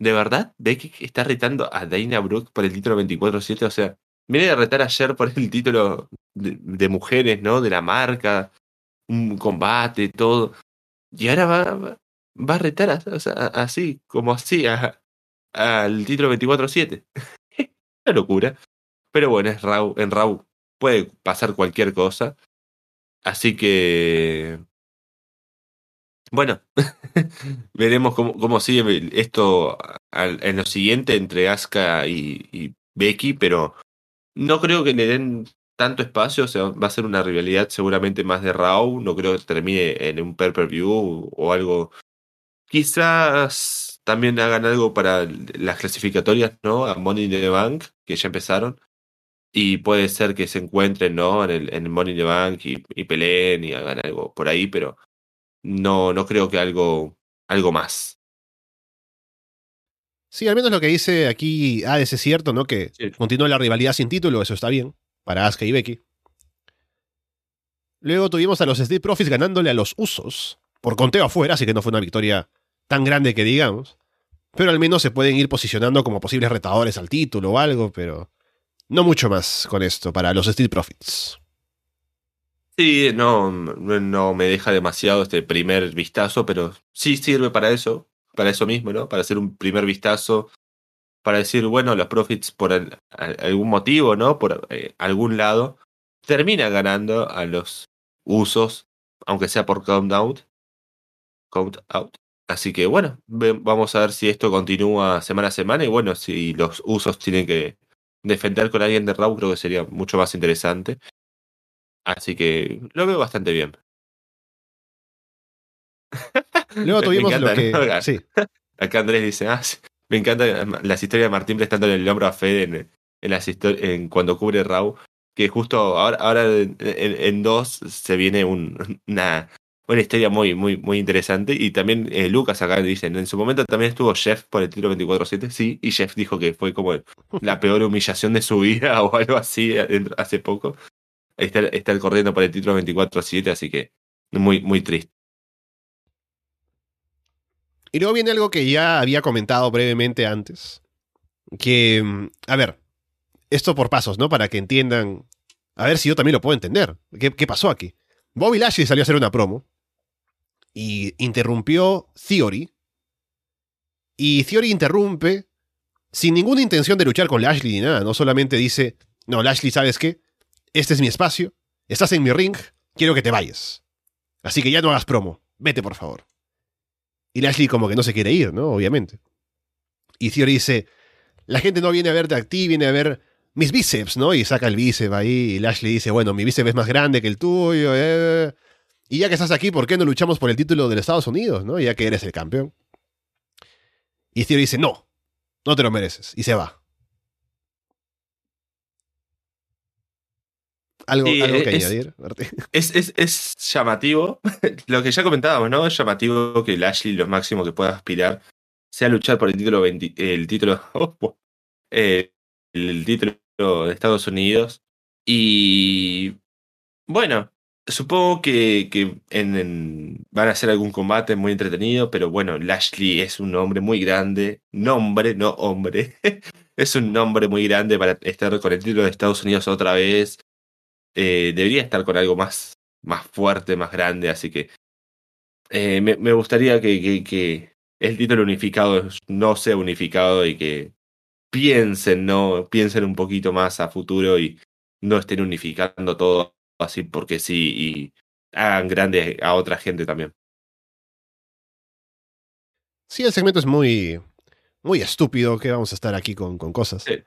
S2: ¿de verdad Becky está retando a Dana Brooke por el título 24-7? O sea, viene de retar ayer por el título de, mujeres, ¿no? De la marca, un combate, todo. Y ahora va, va, a retar o sea, así, como así, al título 24-7. <laughs> Una locura. Pero bueno, es Raw, en Raw puede pasar cualquier cosa. Así que bueno, <laughs> veremos cómo, cómo, sigue esto en lo siguiente entre Asuka y, Becky, pero no creo que le den tanto espacio, o sea, va a ser una rivalidad seguramente más de Raw, no creo que termine en un pay-per-view o algo. Quizás también hagan algo para las clasificatorias, ¿no? A Money in the Bank, que ya empezaron. Y puede ser que se encuentren, ¿no? En el, en Money in the Bank y, y peleen y hagan algo por ahí, pero no, no creo que algo, algo más.
S1: Sí, al menos lo que dice aquí Hades es cierto, ¿no? Que continúa la rivalidad sin título, eso está bien, para Asuka y Becky. Luego tuvimos a los Street Profits ganándole a los Usos, por conteo afuera, así que no fue una victoria tan grande que digamos. Pero al menos se pueden ir posicionando como posibles retadores al título o algo, pero no mucho más con esto para los Street Profits.
S2: Sí, no, no me deja demasiado este primer vistazo, pero sí sirve para eso, para eso mismo, ¿no? Para hacer un primer vistazo, para decir, bueno, los profits por algún motivo, ¿no? Por eh, algún lado, termina ganando a los usos, aunque sea por count out. Count out. Así que bueno, vamos a ver si esto continúa semana a semana y bueno, si los usos tienen que defender con alguien de Raw, creo que sería mucho más interesante. Así que lo veo bastante bien.
S1: Luego tuvimos lo que. Sí.
S2: Acá Andrés dice: ah, Me encanta las historias de Martín prestando el hombro a Fede en, en, las en cuando cubre Raw. Que justo ahora, ahora en, dos se viene un, una, una historia muy, muy, muy interesante. Y también eh, Lucas acá dice: En su momento también estuvo Jeff por el título 24-7. Sí, y Jeff dijo que fue como la peor humillación de su vida <laughs> o algo así hace poco está, está corriendo por el título 24-7, así que muy, muy triste.
S1: Y luego viene algo que ya había comentado brevemente antes. Que, mm, a ver, esto por pasos, ¿no? Para que entiendan. A ver si yo también lo puedo entender. ¿Qué, qué pasó aquí? Bobby Lashley salió a hacer una promo y interrumpió Theory. Y Theory interrumpe sin ninguna intención de luchar con Lashley ni nada. No solamente dice, no, Lashley, ¿sabes qué? este es mi espacio, estás en mi ring, quiero que te vayas. Así que ya no hagas promo, vete por favor. Y Lashley como que no se quiere ir, ¿no? Obviamente. Y Theory dice, la gente no viene a verte a ti, viene a ver mis bíceps, ¿no? Y saca el bíceps ahí y Lashley dice, bueno, mi bíceps es más grande que el tuyo. Eh. Y ya que estás aquí, ¿por qué no luchamos por el título de los Estados Unidos, ¿no? Ya que eres el campeón. Y Theory dice, no, no te lo mereces. Y se va. ¿Algo,
S2: Sí,
S1: algo que
S2: es-
S1: añadir, Martín?
S2: Es, es, es llamativo, <laughs> lo que ya comentábamos, ¿no? Es llamativo que Lashley lo máximo que pueda aspirar sea luchar por el título 20 el título <laughs> oh, eh, el título de Estados Unidos y bueno, supongo que, que en, en- van a hacer algún combate muy entretenido, pero bueno, Lashley es un hombre muy grande, nombre, no hombre, <laughs> es un nombre muy grande para estar con el título de Estados Unidos otra vez. Eh, debería estar con algo más, más fuerte, más grande, así que eh, me, me gustaría que, que, que el título unificado no sea unificado y que piensen, ¿no? Piensen un poquito más a futuro y no estén unificando todo así porque sí y hagan grande a otra gente también.
S1: Sí, el segmento es muy, muy estúpido que vamos a estar aquí con, con cosas.
S2: Sí.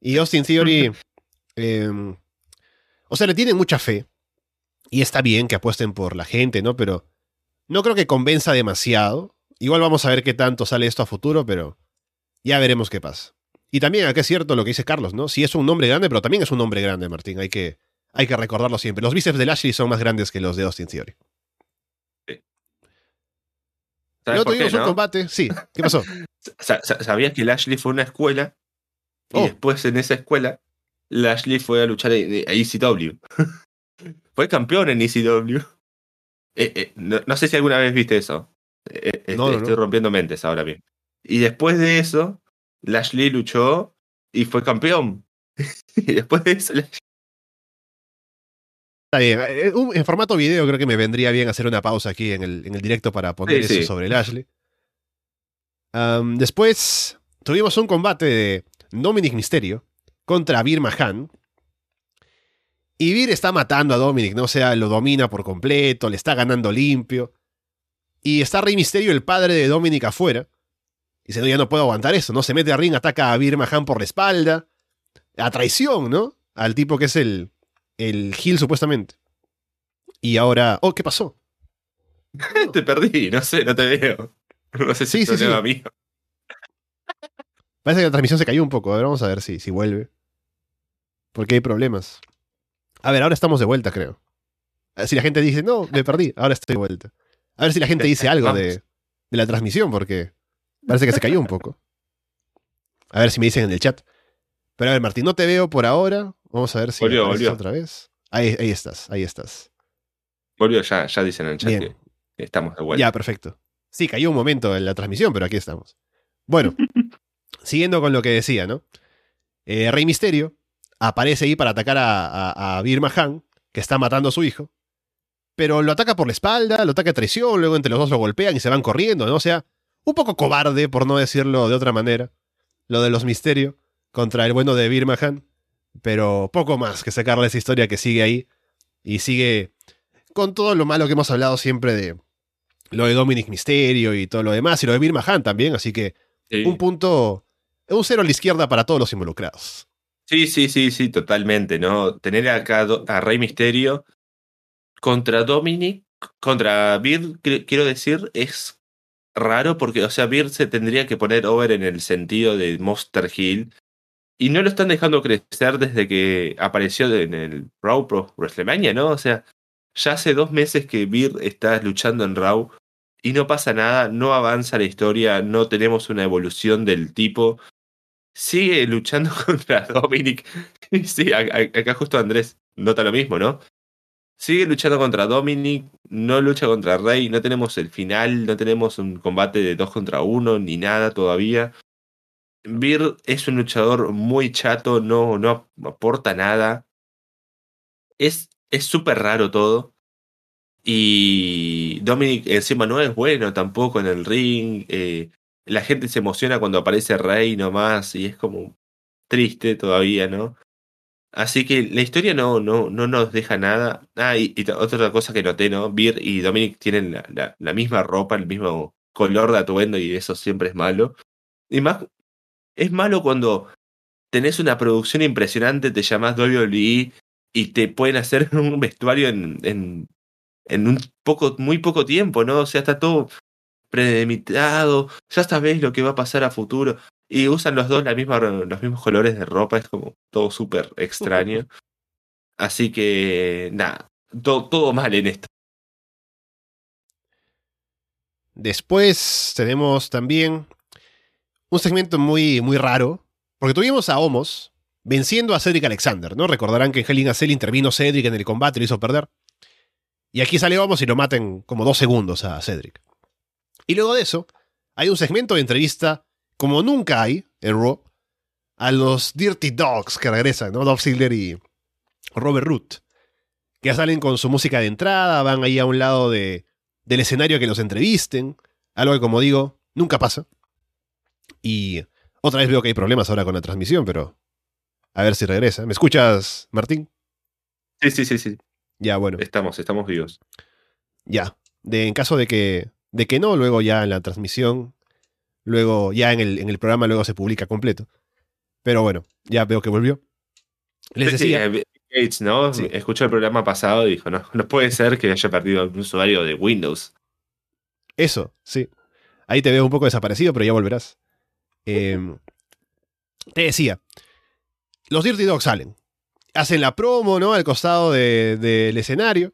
S1: Y Austin Theory, <laughs> eh, o sea, le tienen mucha fe. Y está bien que apuesten por la gente, ¿no? Pero no creo que convenza demasiado. Igual vamos a ver qué tanto sale esto a futuro, pero ya veremos qué pasa. Y también acá es cierto lo que dice Carlos, ¿no? Sí es un nombre grande, pero también es un nombre grande, Martín. Hay que, hay que recordarlo siempre. Los bíceps de Lashley son más grandes que los de Austin Theory.
S2: ¿Sabes
S1: Luego
S2: por qué,
S1: tuvimos un
S2: no?
S1: combate. Sí, ¿qué pasó? <laughs>
S2: Sa- sa- ¿Sabías que Lashley fue una escuela? Y
S1: Oh.
S2: después en esa escuela, Lashley fue a luchar a, ECW. <laughs> fue campeón en ECW. Eh, eh, no, no sé si alguna vez viste eso. Eh,
S1: No, no,
S2: estoy
S1: no.
S2: rompiendo mentes ahora bien. Y después de eso, Lashley luchó y fue campeón. <laughs> y después de eso, Lashley-
S1: Está bien. En formato video creo que me vendría bien hacer una pausa aquí en el, en el directo para poner
S2: Sí,
S1: eso
S2: sí.
S1: sobre el Ashley. Am, después tuvimos un combate de Dominic Mysterio contra Vir Mahan. Y Vir está matando a Dominic, ¿no? O sea, lo domina por completo, le está ganando limpio. Y está Rey Mysterio, el padre de Dominic, afuera. Y dice, no, ya no puedo aguantar eso, ¿no? Se mete a ring, ataca a Vir Mahan por la espalda. A traición, ¿no? Al tipo que es el, el Gil supuestamente. Y ahora, oh, ¿qué pasó? <laughs>
S2: te perdí, no sé, no te veo. <laughs> No sé si
S1: Sí,
S2: es
S1: sí,
S2: problema
S1: sí.
S2: mío.
S1: Parece que la transmisión se cayó un poco. A ver, vamos a ver si, si vuelve. Porque hay problemas. A ver, ahora estamos de vuelta, creo. A ver si la gente dice, no, me perdí, ahora estoy de vuelta. A ver si la gente dice algo de, de la transmisión, porque parece que se cayó un poco. A ver si me dicen en el chat. Pero a ver, Martín, no te veo por ahora. Vamos a ver si
S2: Volvió,
S1: otra vez. Ahí, ahí estás, ahí estás.
S2: Volvió ya, ya dicen en el chat
S1: Bien.
S2: que estamos de vuelta.
S1: Ya, perfecto. Sí, cayó un momento en la transmisión, pero aquí estamos. Bueno, <laughs> siguiendo con lo que decía, ¿no? Eh, Rey Misterio aparece ahí para atacar a, a, a Vir Mahan, que está matando a su hijo, pero lo ataca por la espalda, lo ataca a traición, luego entre los dos lo golpean y se van corriendo, ¿no? O sea, un poco cobarde, por no decirlo de otra manera, lo de los Misterio contra el bueno de Vir Mahan, pero poco más que sacarle esa historia que sigue ahí y sigue con todo lo malo que hemos hablado siempre de lo de Dominic Misterio y todo lo demás, y lo de Vir Mahan también, así que
S2: Sí.
S1: un punto, un cero a la izquierda para todos los involucrados.
S2: Sí, sí, sí, sí, totalmente, ¿no? Tener acá a Rey Misterio contra Dominic, contra Beard, quiero decir, es raro porque, o sea, Beard se tendría que poner over en el sentido de Monster Hill y no lo están dejando crecer desde que apareció en el Raw Pro WrestleMania, ¿no? O sea, ya hace dos meses que Beard está luchando en Raw y no pasa nada, no avanza la historia, no tenemos una evolución del tipo sigue luchando <laughs> contra Dominic. Sí, acá justo Andrés nota lo mismo, ¿no? Sigue luchando contra Dominic, no lucha contra Rey, no tenemos el final, no tenemos un combate de dos contra uno, ni nada todavía. Beard es un luchador muy chato, no, no aporta nada. Es es súper raro todo. Y Dominic encima no es bueno tampoco en el ring. eh, la gente se emociona cuando aparece Rey nomás y es como triste todavía, ¿no? Así que la historia no, no, no nos deja nada. Ah, y, otra cosa que noté, ¿no? Beer y Dominic tienen la, la, la misma ropa, el mismo color de atuendo y eso siempre es malo. Y más, es malo cuando tenés una producción impresionante, te llamás WWE y te pueden hacer <laughs> un vestuario en, en, en un poco, muy poco tiempo, ¿no? O sea, está todo premeditado, ya sabés lo que va a pasar a futuro. Y usan los dos la misma, los mismos colores de ropa, es como todo súper extraño. <laughs> Así que, nada, todo, todo mal en esto.
S1: Después tenemos también un segmento muy, muy raro, porque tuvimos a Homos venciendo a Cedric Alexander, ¿no? Recordarán que en Hell in a Cell intervino Cedric en el combate y lo hizo perder. Y aquí sale Homos y lo maten como dos segundos a Cedric. Y luego de eso, hay un segmento de entrevista, como nunca hay en Raw, a los Dirty Dogs que regresan, ¿no? Dolph Ziggler y Robert Root. Que ya salen con su música de entrada, van ahí a un lado de, del escenario que los entrevisten. Algo que, como digo, nunca pasa. Y otra vez veo que hay problemas ahora con la transmisión, pero a ver si regresa. ¿Me escuchas, Martín?
S2: Sí, sí, sí, sí.
S1: Ya, bueno.
S2: Estamos, estamos vivos.
S1: Ya. De, en caso de que, de que no, luego ya en la transmisión, luego ya en el, en el programa, luego se publica completo. Pero bueno, ya veo que volvió. Les decía.
S2: Sí, Gates, ¿no?
S1: Sí.
S2: Escuchó el programa pasado y dijo, no, no puede ser que haya perdido un usuario de Windows.
S1: Eso, sí. Ahí te veo un poco desaparecido, pero ya volverás. Eh, te decía, los Dirty Dogs salen. Hacen la promo, ¿no? Al costado de- del escenario.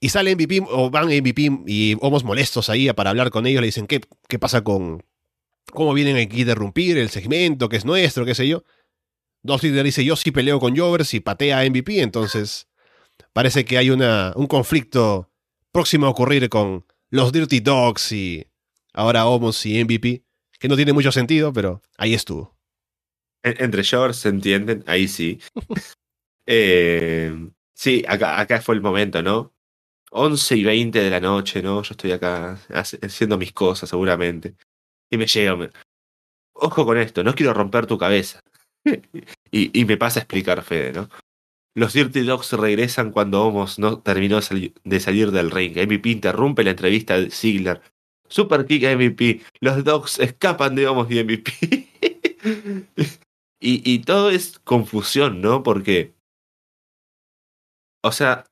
S1: Y sale MVP, o van MVP y homos molestos ahí para hablar con ellos. Le dicen, ¿qué, qué pasa con... ¿Cómo vienen aquí a interrumpir el segmento que es nuestro, qué sé yo? Dolph Ziggler dice, yo sí peleo con Jovers y patea a MVP, entonces parece que hay una, un conflicto próximo a ocurrir con los Dirty Dogs y ahora Homos y MVP, que no tiene mucho sentido, pero ahí estuvo.
S2: En- Entre shorts se entienden, ahí sí. <laughs> Eh, sí, acá, acá fue el momento, ¿no? 11 y 20 de la noche, ¿no? Yo estoy acá haciendo mis cosas seguramente. Y me llega, ojo con esto, no quiero romper tu cabeza. <laughs> y, me pasa a explicar, Fede, ¿no? Los Dirty Dogs regresan cuando Homos no terminó de sali- de salir del ring. MVP interrumpe la entrevista de Ziggler. Super kick a MVP. Los Dogs escapan de Homos y MVP. <laughs> y, todo es confusión, ¿no? Porque. O sea,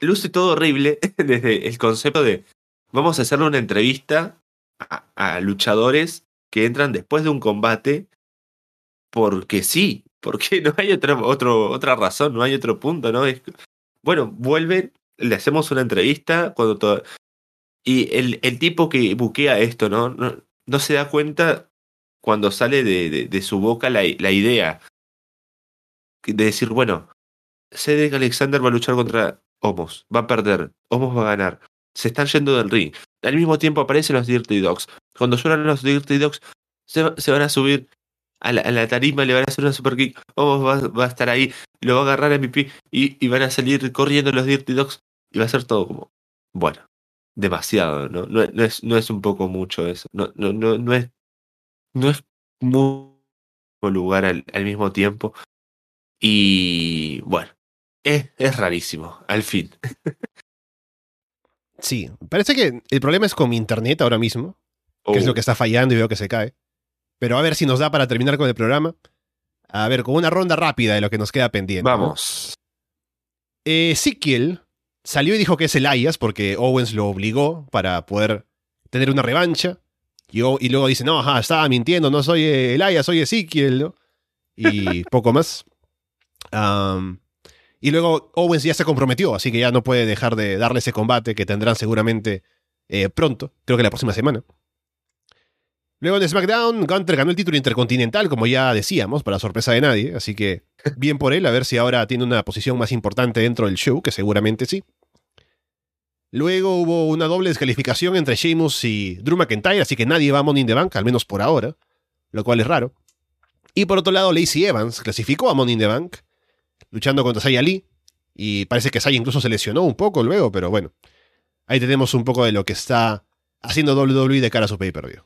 S2: luce todo horrible <laughs> desde el concepto de. Vamos a hacerle una entrevista a, luchadores que entran después de un combate porque sí, <laughs> porque no hay otra, otra razón, no hay otro punto, ¿no? Es, bueno, vuelven, le hacemos una entrevista cuando todo... Y el, el tipo que buquea esto, ¿no? No, no se da cuenta cuando sale de, de, de su boca la, la idea de decir, bueno, Cedric Alexander va a luchar contra Homos, va a perder, Homos va a ganar, se están yendo del ring. Al mismo tiempo aparecen los Dirty Dogs. Cuando suenan los Dirty Dogs, se, van a subir a la, a tarima, le van a hacer una super kick, Homos va, a estar ahí, lo va a agarrar a MVP y, y, van a salir corriendo los Dirty Dogs y va a ser todo como, bueno, demasiado, ¿no? No, es, un poco mucho eso, no, es, no es mucho lugar al mismo tiempo y bueno, es, es rarísimo, al fin.
S1: Sí, parece que el problema es con mi internet ahora mismo, que oh. es lo que está fallando y veo que se cae. Pero a ver si nos da para terminar con el programa. A ver, con una ronda rápida de lo que nos queda pendiente.
S2: Vamos.
S1: ¿no? Eh, Ezequiel salió y dijo que es Elias porque Owens lo obligó para poder tener una revancha. Y, y luego dice, no, ajá, estaba mintiendo, no soy Elias, soy Ezequiel, ¿no? Y <laughs> poco más. Um, y luego Owens ya se comprometió, así que ya no puede dejar de darle ese combate que tendrán seguramente eh, pronto, creo que la próxima semana. Luego en SmackDown, Gunter ganó el título intercontinental, como ya decíamos, para sorpresa de nadie, así que <laughs> bien por él, a ver si ahora tiene una posición más importante dentro del show, que seguramente sí. Luego hubo una doble descalificación entre Sheamus y Drew McIntyre, así que nadie va a Money in the Bank, al menos por ahora, lo cual es raro. Y por otro lado, Lacey Evans clasificó a Money in the Bank, luchando contra Saya Lee, y parece que Saya incluso se lesionó un poco luego, pero bueno, ahí tenemos un poco de lo que está haciendo WWE de cara a su pay-per-view.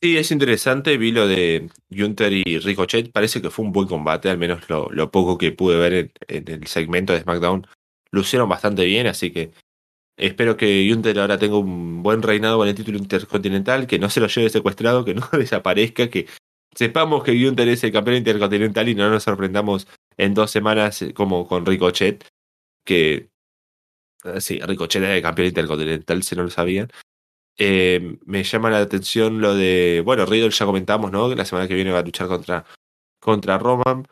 S2: Sí, es interesante, vi lo de Gunther y Ricochet, parece que fue un buen combate, al menos lo, lo poco que pude ver en, en, el segmento de SmackDown, lucieron bastante bien, así que espero que Gunther ahora tenga un buen reinado con el título intercontinental, que no se lo lleve secuestrado, que no <laughs> desaparezca, que sepamos que Gunther es el campeón intercontinental y no nos sorprendamos en dos semanas eh, como con Ricochet, que eh, sí, Ricochet es el campeón intercontinental, si no lo sabían. Eh, me llama la atención lo de, bueno, Riddle ya comentamos, ¿no? Que la semana que viene va a luchar contra, contra Roman.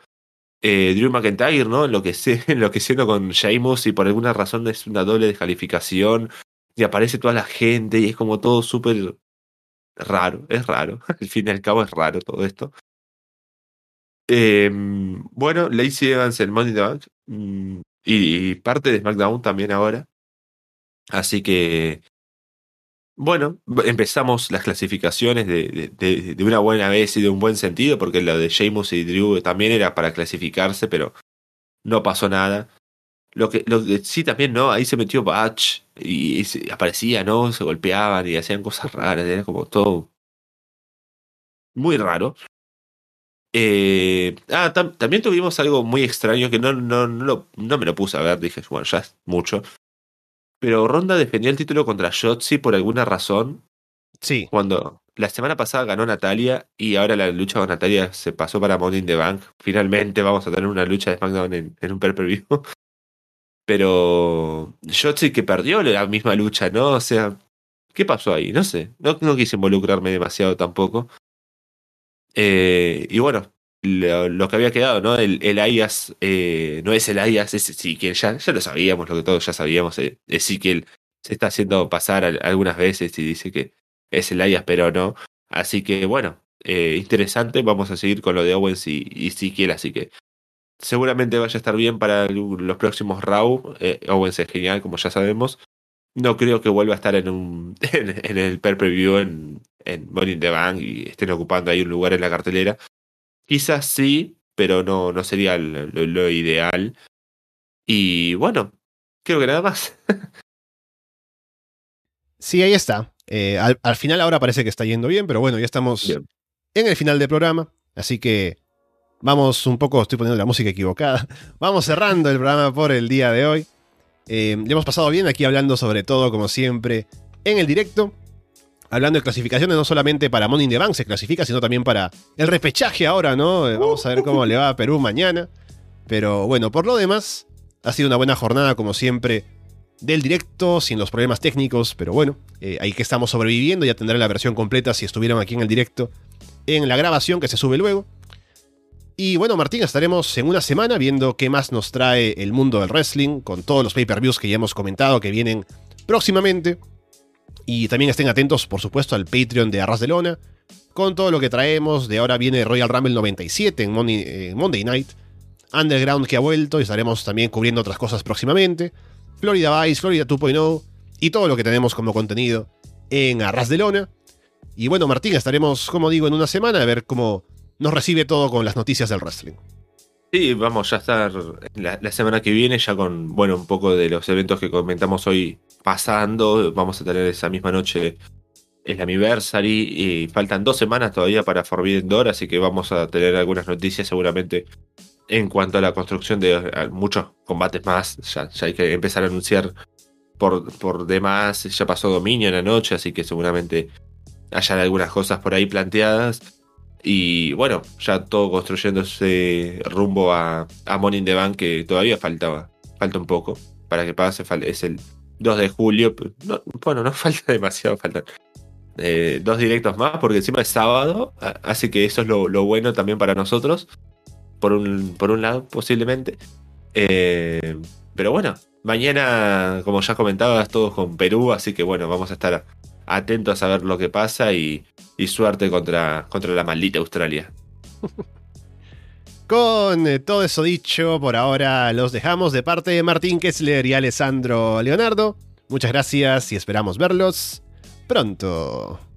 S2: Eh, Drew McIntyre, ¿no? Lo que sé, <laughs> siento con Sheamus y por alguna razón es una doble descalificación y aparece toda la gente y es como todo súper raro, es raro. <laughs> Al fin y al cabo es raro todo esto. Eh, bueno, Lacey Evans en Money Bank mm, y, parte de SmackDown también ahora. Así que, bueno, empezamos las clasificaciones de, de, de, una buena vez y de un buen sentido, porque lo de Sheamus y Drew también era para clasificarse, pero no pasó nada. Lo que, lo que sí también, ¿no? Ahí se metió Batch y, aparecía, ¿no? Se golpeaban y hacían cosas raras, era como todo muy raro. Eh, ah, también tuvimos algo muy extraño que no, no, no, no me lo puse a ver, dije, bueno, ya es mucho. Pero Ronda defendió el título contra Shotzi por alguna razón.
S1: Sí.
S2: Cuando la semana pasada ganó Natalia y ahora la lucha con Natalia se pasó para Money in the Bank. Finalmente vamos a tener una lucha de SmackDown en, en un per per <laughs> Pero Shotzi que perdió la misma lucha, ¿no? O sea, ¿qué pasó ahí? No sé. No, no quise involucrarme demasiado tampoco. Eh, y bueno, lo, que había quedado, ¿no? El, el Ayas eh, no es el Ayas, es Ezequiel, ya, ya lo sabíamos, lo que todos ya sabíamos. Eh, Ezequiel se está haciendo pasar algunas veces y dice que es el Ayas, pero no. Así que bueno, eh, interesante, vamos a seguir con lo de Owens y, y Ezequiel, así que seguramente vaya a estar bien para los próximos Raw. Owens es genial, como ya sabemos. No creo que vuelva a estar en un <laughs> en, el per preview en, en Money in the Bank y estén ocupando ahí un lugar en la cartelera. Quizás sí, pero no, no sería lo, ideal. Y bueno, creo que nada más. <laughs>
S1: sí, ahí está. Eh, al, final ahora parece que está yendo bien, pero bueno, ya estamos en el final del programa. Así que vamos un poco, estoy poniendo la música equivocada. <laughs> Vamos cerrando el programa por el día de hoy. Eh, le hemos pasado bien aquí hablando sobre todo, como siempre, en el directo. Hablando de clasificaciones, no solamente para Money in the Bank se clasifica, sino también para el repechaje ahora, ¿no? Eh, vamos a ver cómo le va a Perú mañana. Pero bueno, por lo demás, ha sido una buena jornada, como siempre, del directo, sin los problemas técnicos, pero bueno, eh, ahí que estamos sobreviviendo, ya tendré la versión completa si estuvieron aquí en el directo, en la grabación que se sube luego. Y bueno, Martín, estaremos en una semana viendo qué más nos trae el mundo del wrestling, con todos los pay-per-views que ya hemos comentado que vienen próximamente. Y también estén atentos, por supuesto, al Patreon de Arras de Lona, con todo lo que traemos. De ahora viene Royal Rumble 97 en Monday, Night. Underground que ha vuelto y estaremos también cubriendo otras cosas próximamente. Florida Vice, Florida 2.0 y todo lo que tenemos como contenido en Arras de Lona. Y bueno, Martín, estaremos, como digo, en una semana a ver cómo nos recibe todo con las noticias del wrestling.
S2: Sí, vamos a estar la, semana que viene ya con, bueno, un poco de los eventos que comentamos hoy pasando. Vamos a tener esa misma noche el anniversary y faltan dos semanas todavía para Forbidden Door, así que vamos a tener algunas noticias seguramente en cuanto a la construcción de muchos combates más. Ya, ya hay que empezar a anunciar por, por demás. Ya pasó dominio en la noche, así que seguramente hayan algunas cosas por ahí planteadas. Y bueno, ya todo construyéndose rumbo a, a Money in the Bank que todavía faltaba, falta un poco para que pase, es el 2 de julio, bueno, no <laughs> falta demasiado, faltan eh, dos directos más porque encima es sábado, así que eso es lo, bueno también para nosotros, por un, por un lado posiblemente. Eh, pero bueno, mañana, como ya comentabas, todos con Perú, así que bueno, vamos a estar atentos a ver lo que pasa y, suerte contra, contra la maldita Australia. <laughs>
S1: Con eh, todo eso dicho, por ahora los dejamos de parte de Martín Kessler y Alessandro Leonardo. Muchas gracias y esperamos verlos pronto.